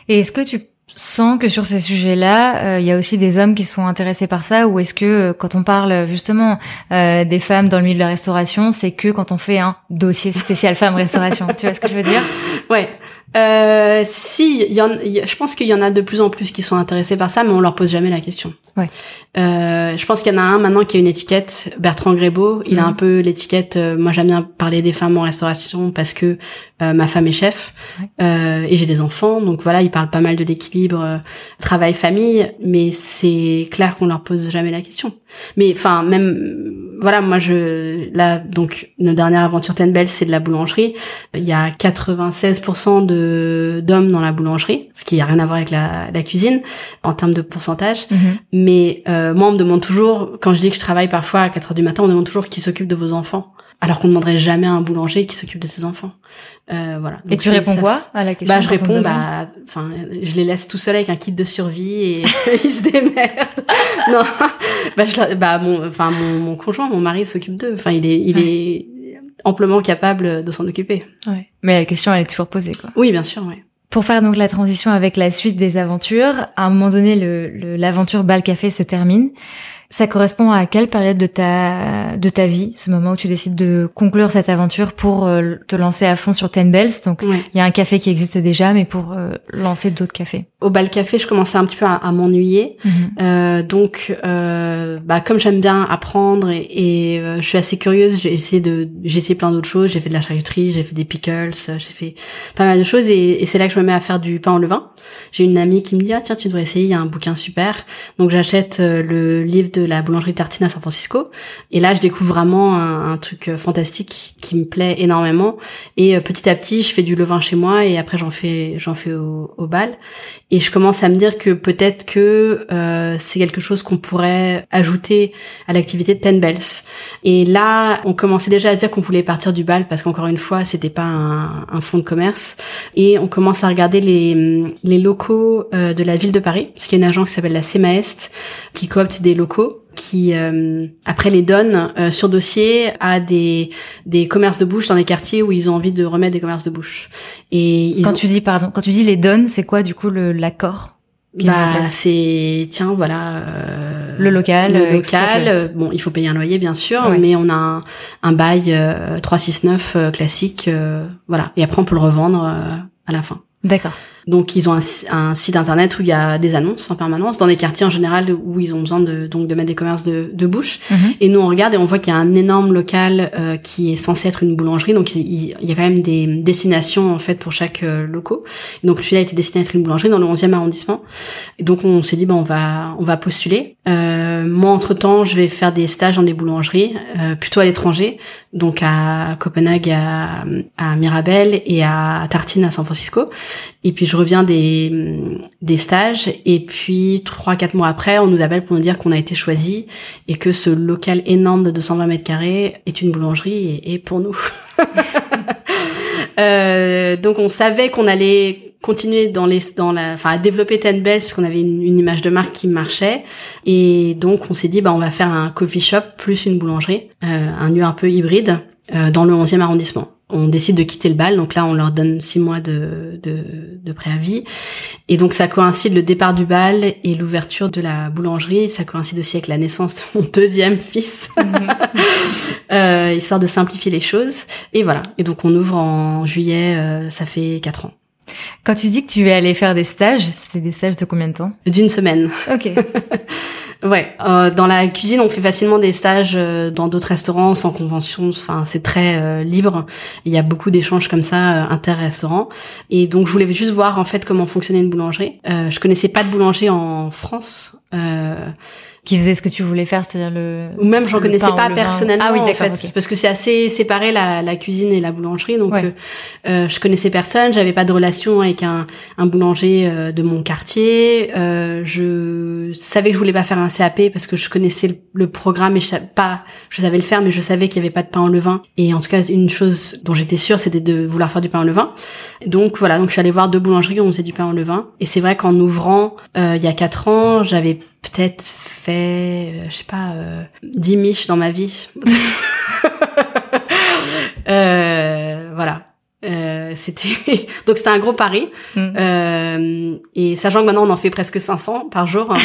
Et est-ce que tu sens que sur ces sujets-là, euh, il y a aussi des hommes qui sont intéressés par ça, ou est-ce que euh, quand on parle justement euh, des femmes dans le milieu de la restauration, c'est que quand on fait un dossier spécial femmes restauration Tu vois ce que je veux dire? Ouais. Euh, si, y en, je pense qu'il y en a de plus en plus qui sont intéressés par ça, mais on leur pose jamais la question. Ouais. Euh, je pense qu'il y en a un maintenant qui a une étiquette, Bertrand Grébeau. Il a mhm. un peu l'étiquette. Euh, moi, j'aime bien parler des femmes en restauration parce que euh, ma femme est chef euh, et j'ai des enfants, donc voilà, il parle pas mal de l'équilibre travail-famille, mais c'est clair qu'on leur pose jamais la question. Mais enfin, même voilà, moi je là donc notre dernière aventure Ten c'est de la boulangerie. Il y a 96% de d'hommes dans la boulangerie, ce qui a rien à voir avec la, la cuisine en termes de pourcentage. Mhm. Mais euh, moi, on me demande toujours, quand je dis que je travaille parfois à 4 heures du matin, on me demande toujours qui s'occupe de vos enfants. Alors qu'on ne demanderait jamais à un boulanger qui s'occupe de ses enfants. Euh, voilà. et tu réponds quoi à la question Bah, je réponds, bah, enfin, je les laisse tout seuls avec un kit de survie et ils se démerdent. non, bah, je, bah, mon, enfin, mon, mon conjoint, mon mari s'occupe d'eux. Enfin, il est, il est amplement capable de s'en occuper. Ouais. Mais la question, elle est toujours posée, quoi. Oui, bien sûr, ouais. Pour faire donc la transition avec la suite des aventures, à un moment donné, l'aventure le, Bal Café se termine. Ça correspond à quelle période de ta de ta vie, ce moment où tu décides de conclure cette aventure pour euh, te lancer à fond sur Ten Bells? Donc il y a un café qui existe déjà, mais pour euh, lancer d'autres cafés. Au bal café, je commençais un petit peu à, m'ennuyer. Mhm. euh, donc euh, bah comme j'aime bien apprendre et, et je suis assez curieuse, j'ai essayé de j'ai essayé plein d'autres choses. J'ai fait de la charcuterie, j'ai fait des pickles, j'ai fait pas mal de choses et, et c'est là que je me mets à faire du pain au levain. J'ai une amie qui me dit ah tiens tu devrais essayer, il y a un bouquin super. Donc j'achète le livre de la boulangerie Tartine à San Francisco. Et là, je découvre vraiment un, truc euh, fantastique qui me plaît énormément. Et euh, petit à petit, je fais du levain chez moi et après j'en fais j'en fais au, au, bal. Et je commence à me dire que peut-être que euh, c'est quelque chose qu'on pourrait ajouter à l'activité de Ten Bells. Et là, on commençait déjà à dire qu'on voulait partir du bal parce qu'encore une fois, c'était pas un, un fonds de commerce. Et on commence à regarder les, les locaux de la ville de Paris, parce qu'il y a une agence qui s'appelle la CEMAEST qui coopte des locaux qui euh, après les donne euh, sur dossier à des des commerces de bouche dans les quartiers où ils ont envie de remettre des commerces de bouche. Et quand tu dis pardon, quand tu dis les donne, c'est quoi du coup le l'accord bah c'est tiens voilà euh, le local le local. bon il faut payer un loyer bien sûr mais on a un, un bail 369 classique voilà. Et après on peut le revendre à la fin. D'accord donc ils ont un, site internet où il y a des annonces en permanence dans des quartiers en général où ils ont besoin de donc de mettre des commerces de, de bouche. Mhm. Et nous on regarde et on voit qu'il y a un énorme local euh, qui est censé être une boulangerie. Donc il, y a quand même des destinations en fait pour chaque euh, locaux. donc celui-là a été destiné à être une boulangerie dans le 11e arrondissement. Et donc on s'est dit bah on va on va postuler. Euh, moi entre temps je vais faire des stages dans des boulangeries euh, plutôt à l'étranger donc à Copenhague, à, à Mirabel et à Tartine à San Francisco. Et puis je reviens des, des stages et puis trois quatre mois après, on nous appelle pour nous dire qu'on a été choisi et que ce local énorme de 220 mètres carrés est une boulangerie et, pour nous. euh, donc on savait qu'on allait continuer dans les dans la enfin à développer Ten Bells parce qu'on avait une, une, image de marque qui marchait et donc on s'est dit bah on va faire un coffee shop plus une boulangerie euh, un lieu un peu hybride euh, dans le 11e arrondissement on décide de quitter le bal, donc là on leur donne six mois de, de, de, préavis. Et donc ça coïncide le départ du bal et l'ouverture de la boulangerie, ça coïncide aussi avec la naissance de mon deuxième fils, mhm. euh, histoire de simplifier les choses. Et voilà, et donc on ouvre en juillet, euh, ça fait quatre ans. Quand tu dis que tu es allé faire des stages, c'était des stages de combien de temps? D'une semaine. Ok. Ouais, euh, dans la cuisine, on fait facilement des stages euh, dans d'autres restaurants sans convention. Enfin, c'est très euh, libre. Il y a beaucoup d'échanges comme ça inter-restaurants. Et donc, je voulais juste voir en fait comment fonctionnait une boulangerie. je connaissais pas de boulanger en France qui faisait ce que tu voulais faire, c'est-à-dire le ou même j'en connaissais pas personnellement ah oui, en fait parce que c'est assez séparé la, la, cuisine et la boulangerie donc euh, euh, je connaissais personne, j'avais pas de relation avec un, un boulanger euh, de mon quartier, euh, je savais que je voulais pas faire un CAP parce que je connaissais le, programme et je savais pas je savais le faire mais je savais qu'il y avait pas de pain en levain et en tout cas une chose dont j'étais sûre c'était de vouloir faire du pain en levain. Donc voilà, donc je suis allée voir deux boulangeries où on faisait du pain en levain et c'est vrai qu'en ouvrant il y a quatre ans, j'avais peut-être fait, euh, je sais pas, euh, 10 miches dans ma vie. euh, voilà. Euh, c'était donc c'était un gros pari. Mm. euh, et sachant que maintenant on en fait presque 500 par jour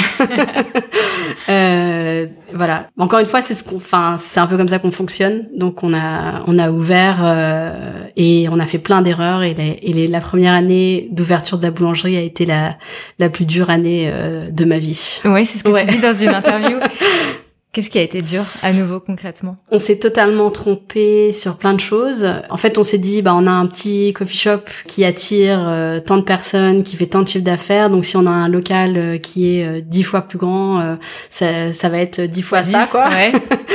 euh, voilà. Encore une fois c'est ce qu'on enfin c'est un peu comme ça qu'on fonctionne. Donc on a on a ouvert euh, et on a fait plein d'erreurs. Et, et la première année d'ouverture de la boulangerie a été la la plus dure année euh, de ma vie. Oui c'est ce que tu dis dans une interview Qu'est-ce qui a été dur à nouveau concrètement? On s'est totalement trompé sur plein de choses. En fait, on s'est dit bah on a un petit coffee shop qui attire euh, tant de personnes, qui fait tant de chiffres d'affaires. Donc si on a un local euh, qui est euh, dix fois plus grand, ça, ça, va être dix fois ça quoi. Ouais.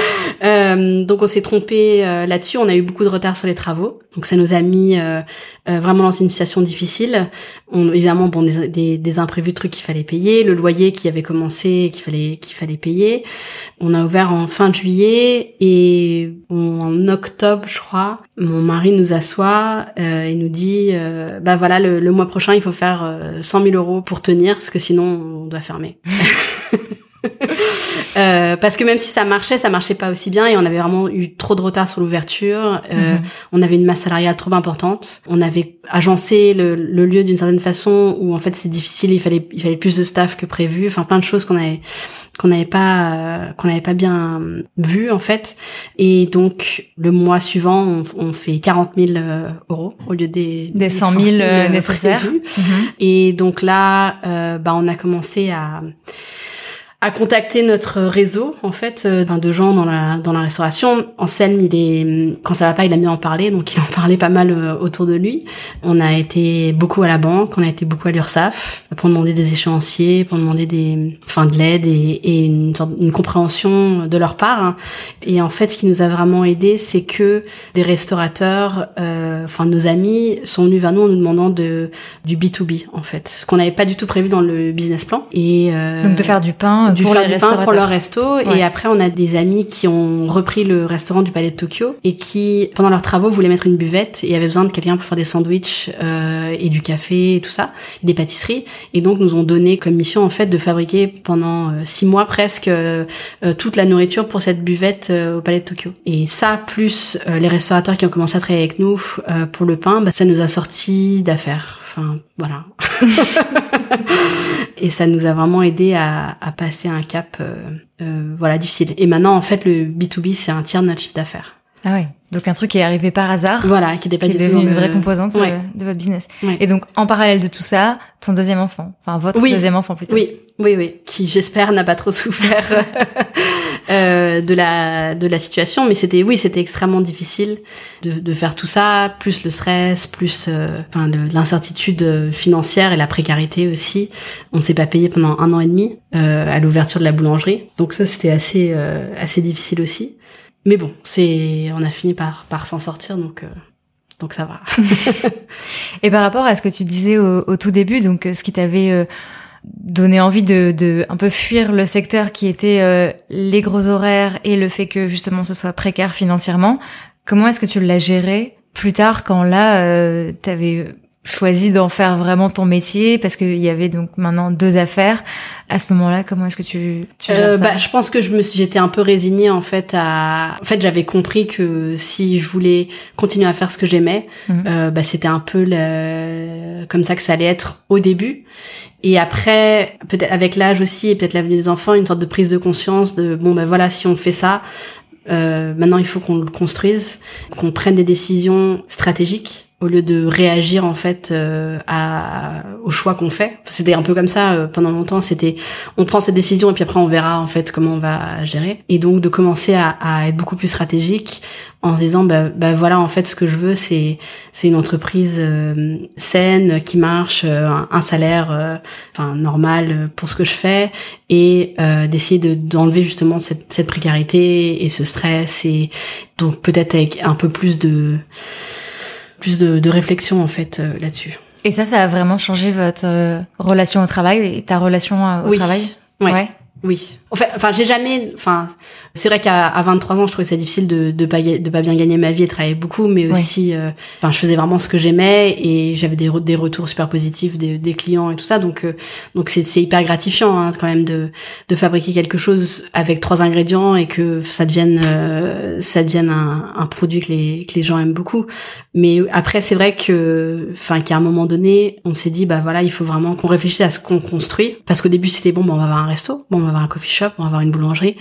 donc on s'est trompé là-dessus. On a eu beaucoup de retard sur les travaux. Donc ça nous a mis vraiment dans une situation difficile. On, évidemment bon des, des, des imprévus, trucs qu'il fallait payer, le loyer qui avait commencé qu'il fallait qu'il fallait payer. On a ouvert en fin de juillet et en octobre, je crois, mon mari nous assoit euh, et nous dit, euh, bah voilà, le, mois prochain, il faut faire 100 euh, 000 euros pour tenir, parce que sinon, on doit fermer. Euh, parce que même si ça marchait, ça marchait pas aussi bien et on avait vraiment eu trop de retard sur l'ouverture. Euh, mhm. On avait une masse salariale trop importante. On avait agencé le, le lieu d'une certaine façon où en fait c'est difficile. Il fallait il fallait plus de staff que prévu. Enfin plein de choses qu'on avait qu'on n'avait pas euh, qu'on n'avait pas bien vu en fait. Et donc le mois suivant, on, on fait 40 000 euh, euros au lieu des des 100 000, nécessaires. Mhm. Et donc là, bah on a commencé à à contacter notre réseau en fait euh, de gens dans la dans la restauration. Anselme, il est quand ça va pas, il a mieux en parler, donc il en parlait pas mal euh, autour de lui. On a été beaucoup à la banque, on a été beaucoup à l'URSSAF pour demander des échéanciers, pour demander des enfin de l'aide et, et une, sorte, une compréhension de leur part. Hein. Et en fait, ce qui nous a vraiment aidé, c'est que des restaurateurs, euh, enfin nos amis, sont venus vers nous en nous demandant de du B 2 B en fait, ce qu'on n'avait pas du tout prévu dans le business plan. Et euh, donc de faire du pain du pour les pain pour leur resto. Et après, on a des amis qui ont repris le restaurant du Palais de Tokyo et qui, pendant leurs travaux, voulaient mettre une buvette et avaient besoin de quelqu'un pour faire des sandwichs euh, et du café et tout ça, et des pâtisseries. Et donc, nous ont donné comme mission, en fait, de fabriquer pendant euh, six mois presque euh, euh, toute la nourriture pour cette buvette au Palais de Tokyo. Et ça, plus les restaurateurs qui ont commencé à travailler avec nous pour le pain, bah, ça nous a sorti d'affaires. Enfin, voilà. et ça nous a vraiment aidé à, à passer un cap, euh, euh, voilà, difficile. Et maintenant, en fait, le B2B, c'est un tiers de notre chiffre d'affaires. Ah ouais. Donc un truc qui est arrivé par hasard. Voilà, qui, pas qui est devenu une vraie composante euh, de votre business. Et donc en parallèle de tout ça, ton deuxième enfant, enfin votre deuxième enfant plutôt. Oui, oui, oui, qui j'espère n'a pas trop souffert euh, de la de la situation, mais c'était oui, c'était extrêmement difficile de, de faire tout ça, plus le stress, plus euh, enfin l'incertitude financière et la précarité aussi. On s'est pas payé pendant un an et demi euh, à l'ouverture de la boulangerie, donc ça c'était assez euh, assez difficile aussi. Mais bon, c'est, on a fini par, par s'en sortir, donc, euh, donc ça va. et par rapport à ce que tu disais au, au tout début, donc euh, ce qui t'avait euh, donné envie de, de un peu fuir le secteur qui était les gros horaires et le fait que justement ce soit précaire financièrement, comment est-ce que tu l'as géré plus tard quand là, tu avais choisi d'en faire vraiment ton métier parce qu'il y avait donc maintenant deux affaires. À ce moment-là, comment est-ce que tu, tu euh, bah, je pense que je me j'étais un peu résignée en fait à en fait j'avais compris que si je voulais continuer à faire ce que j'aimais, mhm. euh, bah, c'était un peu le... comme ça que ça allait être au début. Et après, peut-être avec l'âge aussi et peut-être l'avenir des enfants, une sorte de prise de conscience de bon ben voilà si on fait ça, euh, maintenant il faut qu'on le construise, qu'on prenne des décisions stratégiques au lieu de réagir en fait euh, à, au choix qu'on fait. C'était un peu comme ça euh, pendant longtemps. C'était on prend cette décision et puis après on verra en fait comment on va gérer. Et donc de commencer à, à être beaucoup plus stratégique en se disant bah, bah, voilà en fait ce que je veux c'est c'est une entreprise euh, saine qui marche, un, salaire enfin normal pour ce que je fais et d'essayer de d'enlever justement cette, cette précarité et ce stress et donc peut-être avec un peu plus de plus de, de réflexion en fait euh, là-dessus. Et ça, ça a vraiment changé votre euh, relation au travail et ta relation euh, au travail? Ouais. Oui. Enfin, enfin j'ai jamais. Enfin, c'est vrai qu'à 23 ans, je trouvais ça difficile de de pas de pas bien gagner ma vie et travailler beaucoup, mais aussi, euh, enfin, je faisais vraiment ce que j'aimais et j'avais des des retours super positifs des, des clients et tout ça. Donc euh, donc c'est c'est hyper gratifiant hein, quand même de de fabriquer quelque chose avec trois ingrédients et que ça devienne euh, ça devienne un, un produit que les que les gens aiment beaucoup. Mais après, c'est vrai que, enfin, qu'à un moment donné, on s'est dit, bah voilà, il faut vraiment qu'on réfléchisse à ce qu'on construit, parce qu'au début, c'était bon, bah, on va avoir un resto, bon, avoir un coffee shop, on va avoir une boulangerie,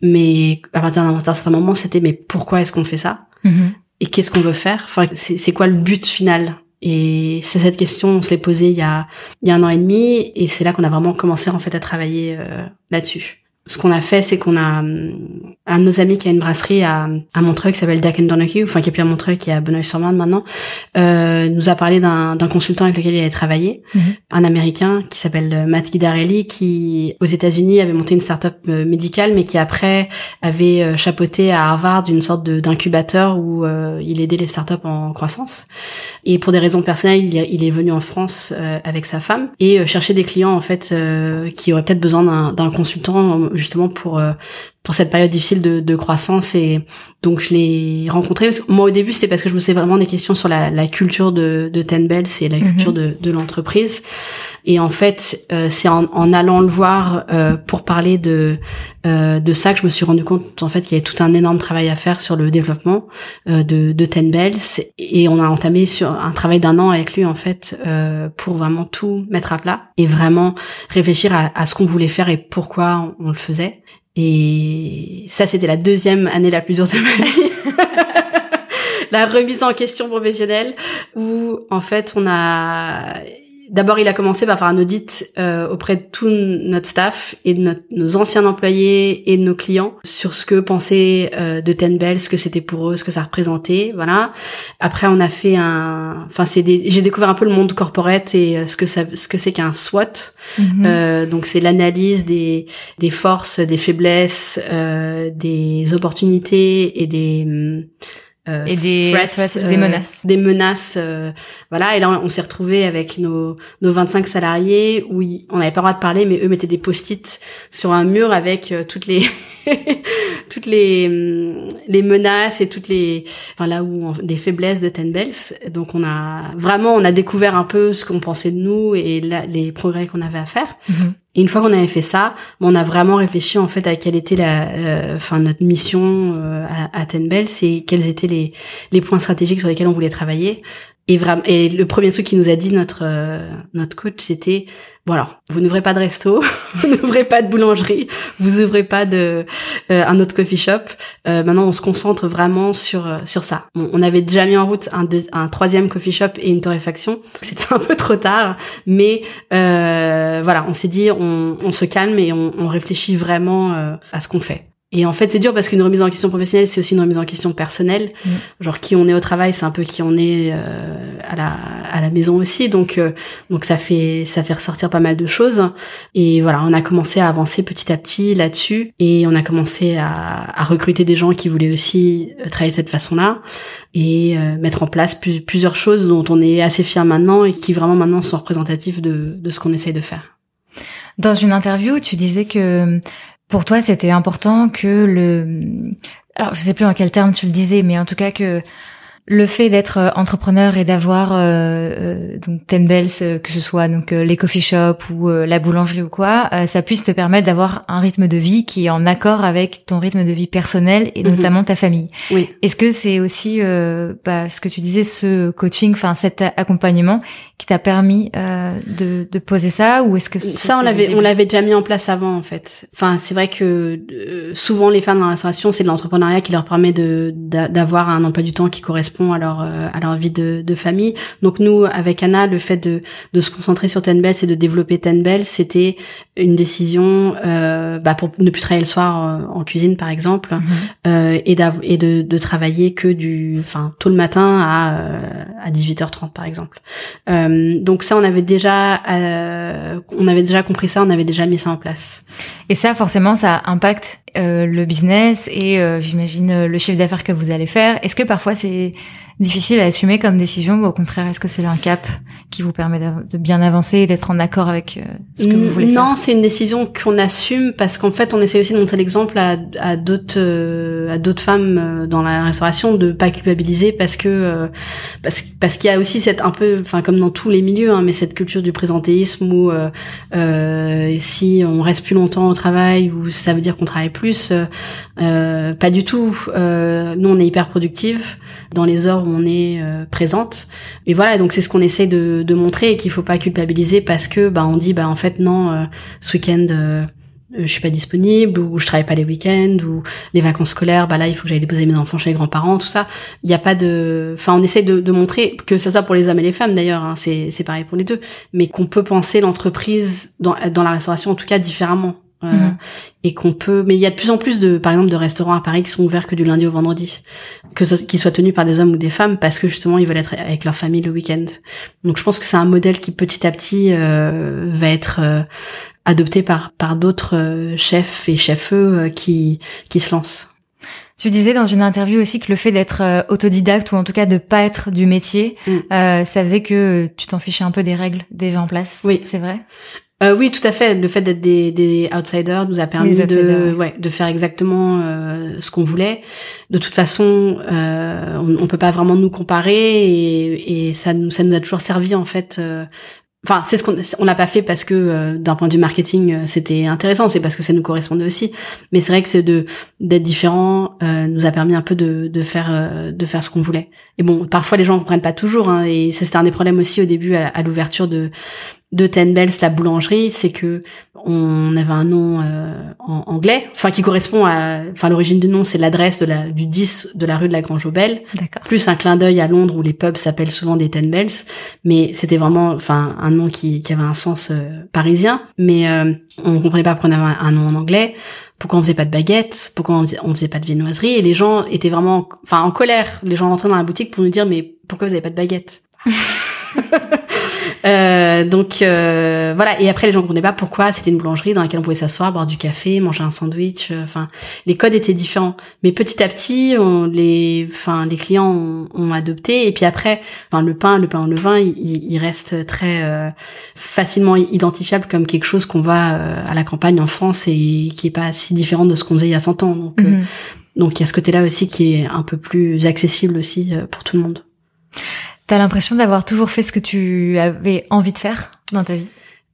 mais à partir d'un certain moment, c'était, mais pourquoi est-ce qu'on fait ça? Mm-hmm. Et qu'est-ce qu'on veut faire? Enfin, c'est quoi le but final? Et c'est cette question, on se l'est posée il y a, il y a un an et demi, et c'est là qu'on a vraiment commencé en fait à travailler euh, là-dessus ce qu'on a fait, c'est qu'on a un de nos amis qui a une brasserie à, à Montreuil qui s'appelle Dack Donahue, enfin qui est plus à Montreuil, qui est à Bonneuil-sur-Marne maintenant, euh, nous a parlé d'un consultant avec lequel il avait travaillé, mhm. un Américain qui s'appelle Matt Guidarelli, qui aux États-Unis avait monté une start-up euh, médicale, mais qui après avait euh, chapeauté à Harvard une sorte d'incubateur où euh, il aidait les start-up en croissance. Et pour des raisons personnelles, il, il est venu en France avec sa femme et chercher des clients en fait qui auraient peut-être besoin d'un consultant justement pour euh, pour cette période difficile de, de croissance et donc je l'ai rencontré. Moi au début c'était parce que je me posais vraiment des questions sur la, la culture de, de Ten Bells et la culture mhm. de, de l'entreprise. Et en fait, euh, c'est en, en, allant le voir euh, pour parler de euh, de ça que je me suis rendu compte en fait qu'il y avait tout un énorme travail à faire sur le développement euh, de, de Ten Bells et on a entamé sur un travail d'un an avec lui en fait euh, pour vraiment tout mettre à plat et vraiment réfléchir à, à ce qu'on voulait faire et pourquoi on le faisait. Et ça, c'était la deuxième année la plus dure de ma vie. la remise en question professionnelle où en fait on a D'abord, il a commencé par faire un audit euh, auprès de tout notre staff et de nos anciens employés et de nos clients sur ce que pensaient euh, de Ten Bell, ce que c'était pour eux, ce que ça représentait, voilà. Après, on a fait un, enfin, c'est j'ai découvert un peu le monde corporate et euh, ce que ça, ce que c'est qu'un SWOT. Mhm. Euh, donc, c'est l'analyse des des forces, des faiblesses, euh, des opportunités et des hum, euh, et des, threats, des euh, menaces. Des menaces, euh, voilà. Et là, on s'est retrouvé avec nos, nos 25 salariés où on n'avait pas le droit de parler, mais eux mettaient des post-it sur un mur avec toutes les toutes les hum, les menaces et toutes les enfin là où des faiblesses de Ten Bells. Donc on a vraiment on a découvert un peu ce qu'on pensait de nous et les progrès qu'on avait à faire. Mm-hmm. Et une fois qu'on avait fait ça, on a vraiment réfléchi en fait à quelle était la, euh, enfin notre mission euh, à, à Ten Bells et quels étaient les, les points stratégiques sur lesquels on voulait travailler. Et vraiment, et le premier truc qui nous a dit notre euh, notre coach, c'était voilà, vous n'ouvrez pas de resto, vous n'ouvrez pas de boulangerie, vous ouvrez pas de euh, un autre coffee shop. Euh, maintenant, on se concentre vraiment sur sur ça. on avait déjà mis en route un, un troisième coffee shop et une torréfaction. C'était un peu trop tard, mais voilà, on s'est dit on, on se calme et on, on réfléchit vraiment à ce qu'on fait. Et en fait, c'est dur parce qu'une remise en question professionnelle, c'est aussi une remise en question personnelle. Mm. Genre qui on est au travail, c'est un peu qui on est euh, à la à la maison aussi. Donc euh, donc ça fait ça fait ressortir pas mal de choses. Et voilà, on a commencé à avancer petit à petit là-dessus et on a commencé à, à recruter des gens qui voulaient aussi euh, travailler de cette façon-là et mettre en place plusieurs choses dont on est assez fier maintenant et qui vraiment maintenant sont représentatifs de de ce qu'on essaye de faire. Dans une interview, tu disais que pour toi, c'était important que le, alors je sais plus en quel terme tu le disais, mais en tout cas que le fait d'être euh, entrepreneur et d'avoir euh, euh, donc ten bells, que ce soit donc les coffee shops ou la boulangerie ou quoi, ça puisse te permettre d'avoir un rythme de vie qui est en accord avec ton rythme de vie personnel et mhm. notamment ta famille. Oui. Est-ce que c'est aussi bah, ce que tu disais, ce coaching, enfin cet accompagnement qui t'a permis de, de, poser ça ou est-ce que ça on l'avait on l'avait déjà mis en place avant en fait. Enfin c'est vrai que souvent les femmes dans la restauration c'est de l'entrepreneuriat qui leur permet de d'avoir un emploi du temps qui correspond à leur euh, à leur vie de, de, famille. Donc nous, avec Anna, le fait de, de se concentrer sur Ten Bells et de développer Ten Bells, c'était une décision euh, bah, pour ne plus travailler le soir euh, en cuisine, par exemple, mhm. euh, et, et de, de travailler que du, enfin, tôt le matin à à 18h30, par exemple. donc ça, on avait déjà on avait déjà compris ça, on avait déjà mis ça en place. Et ça, forcément, ça impacte euh, le business et euh, j'imagine le chiffre d'affaires que vous allez faire. Est-ce que parfois c'est difficile à assumer comme décision. Ou au contraire est-ce que c'est un cap qui vous permet de, bien avancer et d'être en accord avec euh, ce que vous voulez faire? Non, c'est une décision qu'on assume parce qu'en fait on essaie aussi de montrer l'exemple à, à d'autres euh, à d'autres femmes euh, dans la restauration de pas culpabiliser parce que parce parce qu'il y a aussi cette un peu enfin comme dans tous les milieux hein, mais cette culture du présentéisme où si on reste plus longtemps au travail ou ça veut dire qu'on travaille plus pas du tout. Nous on est hyper productive. Dans les heures on est euh, présente. Et voilà, donc c'est ce qu'on essaie de, de, montrer et qu'il faut pas culpabiliser parce que bah on dit bah en fait non, euh, ce week-end euh, je suis pas disponible ou je travaille pas les week-ends ou les vacances scolaires bah là il faut que j'aille déposer mes enfants chez les grands-parents tout ça il n'y a pas de enfin on essaie de, de, montrer que ce soit pour les hommes et les femmes d'ailleurs hein, c'est c'est pareil pour les deux mais qu'on peut penser l'entreprise dans dans la restauration en tout cas différemment euh, mhm. et qu'on peut mais il y a de plus en plus de par exemple de restaurants à Paris qui sont ouverts que du lundi au vendredi que ce, qu'ils soient tenus par des hommes ou des femmes parce que justement ils veulent être avec leur famille le week-end donc je pense que c'est un modèle qui petit à petit euh, va être euh, adopté par par d'autres chefs et chefs qui qui se lancent tu disais dans une interview aussi que le fait d'être autodidacte ou en tout cas de pas être du métier, mm. ça faisait que tu t'en fichais un peu des règles déjà en place. Oui, c'est vrai? Euh, oui, tout à fait. Le fait d'être des, des outsiders nous a permis de, ouais, de faire exactement euh, ce qu'on voulait. De toute façon, euh, on, on peut pas vraiment nous comparer et, et ça, nous, ça nous a toujours servi en fait euh, Enfin, c'est ce qu'on on l'a pas fait parce que euh, d'un point de vue marketing euh, c'était intéressant, c'est parce que ça nous correspondait aussi. Mais c'est vrai que c'est de d'être différent euh, nous a permis un peu de, de faire de faire ce qu'on voulait. Et bon, parfois les gens comprennent pas toujours, hein, et c'était un des problèmes aussi au début à l'ouverture de de Ten Bells, la boulangerie, c'est que on avait un nom euh, en anglais, enfin qui correspond à, enfin l'origine du nom, c'est l'adresse de la du 10 de la rue de la Grange Belle, plus un clin d'œil à Londres où les pubs s'appellent souvent des Ten Bells, mais c'était vraiment, enfin un nom qui, qui avait un sens euh, parisien, mais euh, on comprenait pas pourquoi on avait un, nom en anglais pourquoi on faisait pas de baguettes, pourquoi on faisait, faisait pas de viennoiserie, et les gens étaient vraiment, enfin, en colère. Les gens rentraient dans la boutique pour nous dire, mais pourquoi vous avez pas de baguettes? Euh, donc euh, voilà. Et après, les gens comprenaient pas pourquoi c'était une boulangerie dans laquelle on pouvait s'asseoir, boire du café, manger un sandwich. Euh, enfin, les codes étaient différents. Mais petit à petit, on, les, enfin, les clients ont, ont, adopté. Et puis après, enfin, le pain, le pain au levain, il, il reste très facilement identifiable comme quelque chose qu'on va à la campagne en France et qui est pas si différent de ce qu'on faisait il y a 100 ans. Donc, mhm. donc il y a ce côté-là aussi qui est un peu plus accessible aussi pour tout le monde. T'as l'impression d'avoir toujours fait ce que tu avais envie de faire dans ta vie?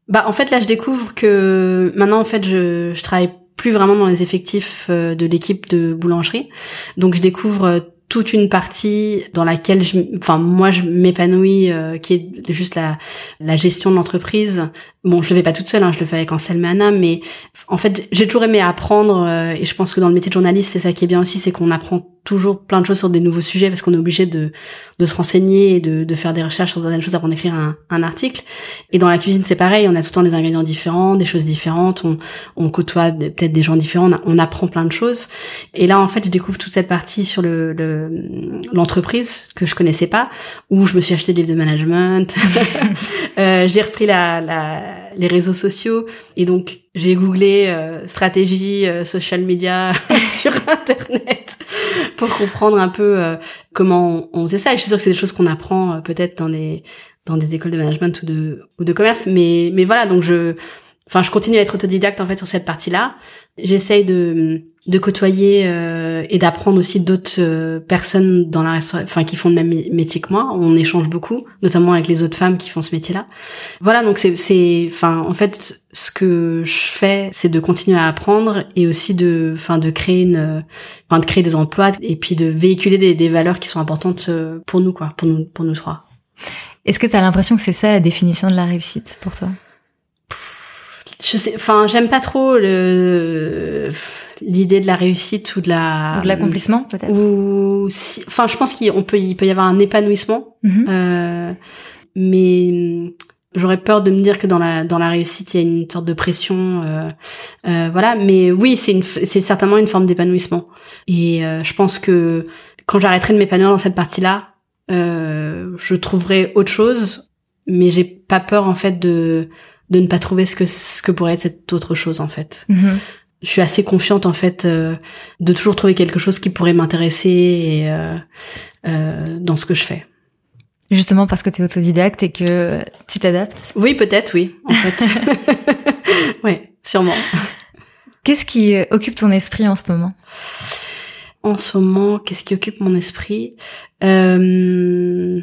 Bah en fait là je découvre que maintenant en fait je, je travaille plus vraiment dans les effectifs euh, de l'équipe de boulangerie. Donc je découvre euh, toute une partie dans laquelle je, enfin moi je m'épanouis, euh, qui est juste la, la gestion de l'entreprise. Bon, je le fais pas toute seule, hein, je le fais avec Anselme et mais en fait j'ai toujours aimé apprendre et je pense que dans le métier de journaliste c'est ça qui est bien aussi, c'est qu'on apprend toujours plein de choses sur des nouveaux sujets parce qu'on est obligé de, de se renseigner et de, de faire des recherches sur certaines choses avant d'écrire un, un article. Et dans la cuisine, c'est pareil, on a tout le temps des ingrédients différents, des choses différentes, on, on côtoie peut-être des gens différents, on, apprend plein de choses. Et là, en fait, je découvre toute cette partie sur le l'entreprise que je connaissais pas, où je me suis acheté des livres de management, euh, j'ai repris la, la, les réseaux sociaux et donc j'ai googlé euh, stratégie euh, social media sur internet pour comprendre un peu euh, comment on, faisait ça. Et je suis sûre que c'est des choses qu'on apprend euh, peut-être dans des dans des écoles de management ou de ou de commerce, mais mais voilà donc je enfin je continue à être autodidacte en fait sur cette partie-là. J'essaye de de côtoyer euh, et d'apprendre aussi d'autres euh, personnes dans la enfin qui font le même métier que moi. On échange beaucoup, notamment avec les autres femmes qui font ce métier-là. Voilà, donc c'est c'est enfin en fait ce que je fais, c'est de continuer à apprendre et aussi de enfin de créer une enfin de créer des emplois et puis de véhiculer des, des valeurs qui sont importantes euh, pour nous quoi, pour nous pour nous trois. Est-ce que tu as l'impression que c'est ça la définition de la réussite pour toi? Je sais, enfin, j'aime pas trop le l'idée de la réussite ou de la ou de l'accomplissement peut-être. Ou enfin, je pense qu'il peut il peut y avoir un épanouissement, mm-hmm. euh, mais j'aurais peur de me dire que dans la dans la réussite il y a une sorte de pression, euh, euh, voilà. Mais oui, c'est une c'est certainement une forme d'épanouissement. Et euh, je pense que quand j'arrêterai de m'épanouir dans cette partie-là, euh, je trouverai autre chose, mais j'ai pas peur en fait de de ne pas trouver ce que ce que pourrait être cette autre chose en fait. Mhm. Je suis assez confiante en fait euh, de toujours trouver quelque chose qui pourrait m'intéresser euh, euh, dans ce que je fais. Justement parce que tu es autodidacte et que tu t'adaptes. Oui, peut-être, oui, en fait. oui, sûrement. Qu'est-ce qui occupe ton esprit en ce moment? En ce moment, qu'est-ce qui occupe mon esprit? Euh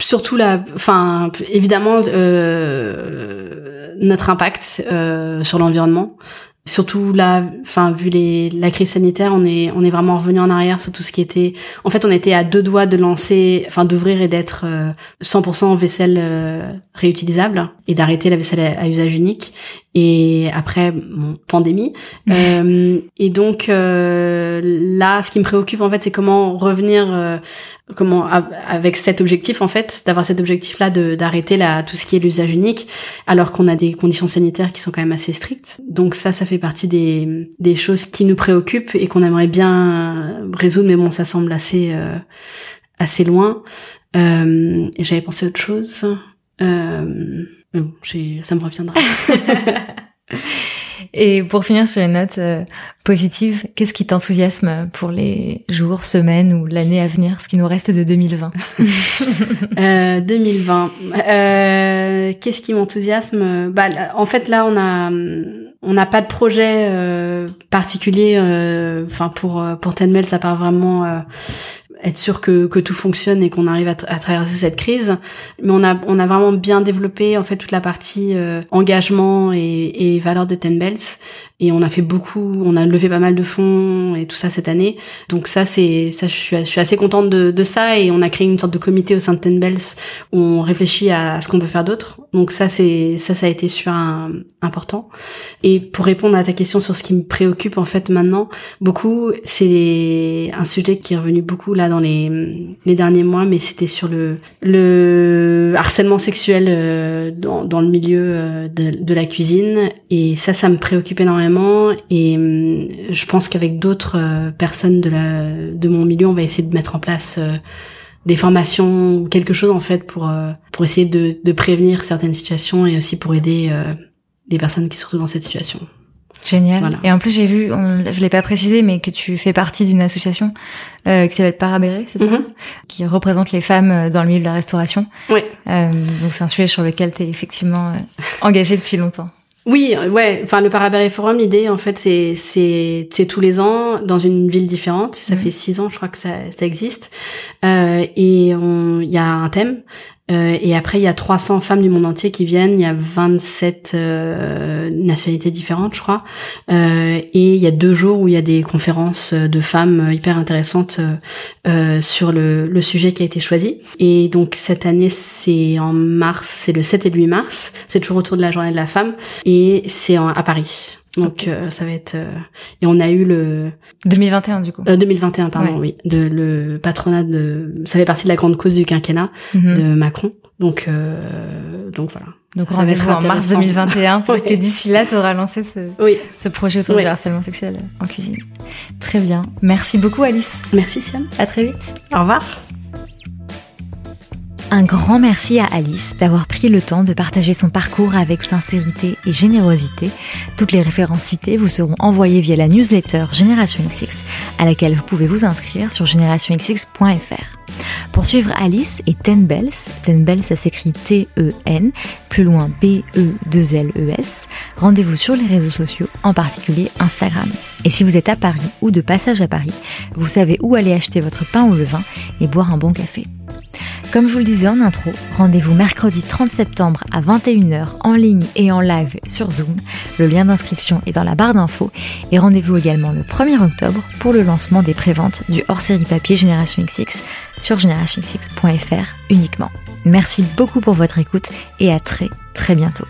surtout la, enfin évidemment euh, notre impact euh, sur l'environnement. Surtout là, enfin vu les, la crise sanitaire, on est on est vraiment revenu en arrière sur tout ce qui était. En fait, on était à deux doigts de lancer, enfin d'ouvrir et d'être 100% euh, vaisselle euh, réutilisable et d'arrêter la vaisselle à, usage unique. Et après, bon, pandémie. euh, et donc là, ce qui me préoccupe en fait, c'est comment revenir comment avec cet objectif en fait d'avoir cet objectif là de d'arrêter tout ce qui est l'usage unique alors qu'on a des conditions sanitaires qui sont quand même assez strictes. Donc ça ça fait partie des des choses qui nous préoccupent et qu'on aimerait bien résoudre mais bon ça semble assez euh, assez loin. Euh, j'avais pensé à autre chose. Euh, bon ça me reviendra Et pour finir sur une note euh, positive, qu'est-ce qui t'enthousiasme pour les jours, semaines ou l'année à venir, ce qui nous reste de 2020 euh, 2020. Euh, qu'est-ce qui m'enthousiasme? Bah, en fait, là, on a on n'a pas de projet euh, particulier. Euh, enfin, pour pour Tenmel, ça part vraiment être sûr que, que tout fonctionne et qu'on arrive à, traverser cette crise. Mais on a, on a vraiment bien développé en fait toute la partie euh, engagement et, et valeur de Ten Bells. Et on a fait beaucoup, on a levé pas mal de fonds et tout ça cette année. Donc ça, c'est ça, je suis, assez contente de, ça. Et on a créé une sorte de comité au sein de Ten Bells on réfléchit à, ce qu'on peut faire d'autre. Donc ça, c'est ça, ça a été super important. Et pour répondre à ta question sur ce qui me préoccupe en fait maintenant, beaucoup, c'est un sujet qui est revenu beaucoup là dans les, derniers mois, mais c'était sur le, le harcèlement sexuel euh, dans, dans le milieu euh, de, de, la cuisine. Et ça, ça me préoccupe énormément. Et hum, je pense qu'avec d'autres euh, personnes de, la, de mon milieu, on va essayer de mettre en place des formations quelque chose en fait pour pour essayer de, de prévenir certaines situations et aussi pour aider des personnes qui se retrouvent dans cette situation. Génial. Et en plus, j'ai vu, je l'ai pas précisé, mais que tu fais partie d'une association euh, qui s'appelle Parabéré, c'est ça mhm. Qui représente les femmes euh, dans le milieu de la restauration. Oui. Euh, donc c'est un sujet sur lequel tu es effectivement euh, engagé depuis longtemps. Oui, ouais. Enfin, le Parabéré Forum, l'idée, en fait, c'est c'est c'est tous les ans dans une ville différente. Ça mhm. fait six ans, je crois que ça ça existe. Euh, et il y a un thème. Euh, et après, il y a 300 femmes du monde entier qui viennent. Il y a 27 euh, nationalités différentes, je crois. Euh, et il y a deux jours où il y a des conférences de femmes hyper intéressantes euh, sur le, le, sujet qui a été choisi. Et donc cette année, c'est en mars, c'est le 7 et le 8 mars. C'est toujours autour de la journée de la femme. Et c'est à Paris. Donc ça va être et on a eu le 2021 du coup. Euh, 2021 pardon oui de le patronat de ça fait partie de la grande cause du quinquennat mhm. de Macron. Donc euh, donc voilà. Donc rendez-vous en mars 2021 pour que d'ici là tu auras lancé ce oui. ce projet autour du harcèlement sexuel en cuisine. Très bien. Merci beaucoup Alice. Merci Siam. À très vite. Au revoir. Un grand merci à Alice d'avoir pris le temps de partager son parcours avec sincérité et générosité. Toutes les références citées vous seront envoyées via la newsletter Génération XX, à laquelle vous pouvez vous inscrire sur générationxx.fr. Pour suivre Alice et Ten Bells, Ten Bells ça s'écrit T-E-N, plus loin B-E-2-L-E-S, rendez-vous sur les réseaux sociaux, en particulier Instagram. Et si vous êtes à Paris ou de passage à Paris, vous savez où aller acheter votre pain ou le vin et boire un bon café. Comme je vous le disais en intro, rendez-vous mercredi 30 septembre à 21h en ligne et en live sur Zoom. Le lien d'inscription est dans la barre d'infos et rendez-vous également le 1er octobre pour le lancement des préventes du hors-série papier Génération XX sur générationxx.fr uniquement. Merci beaucoup pour votre écoute et à très très bientôt.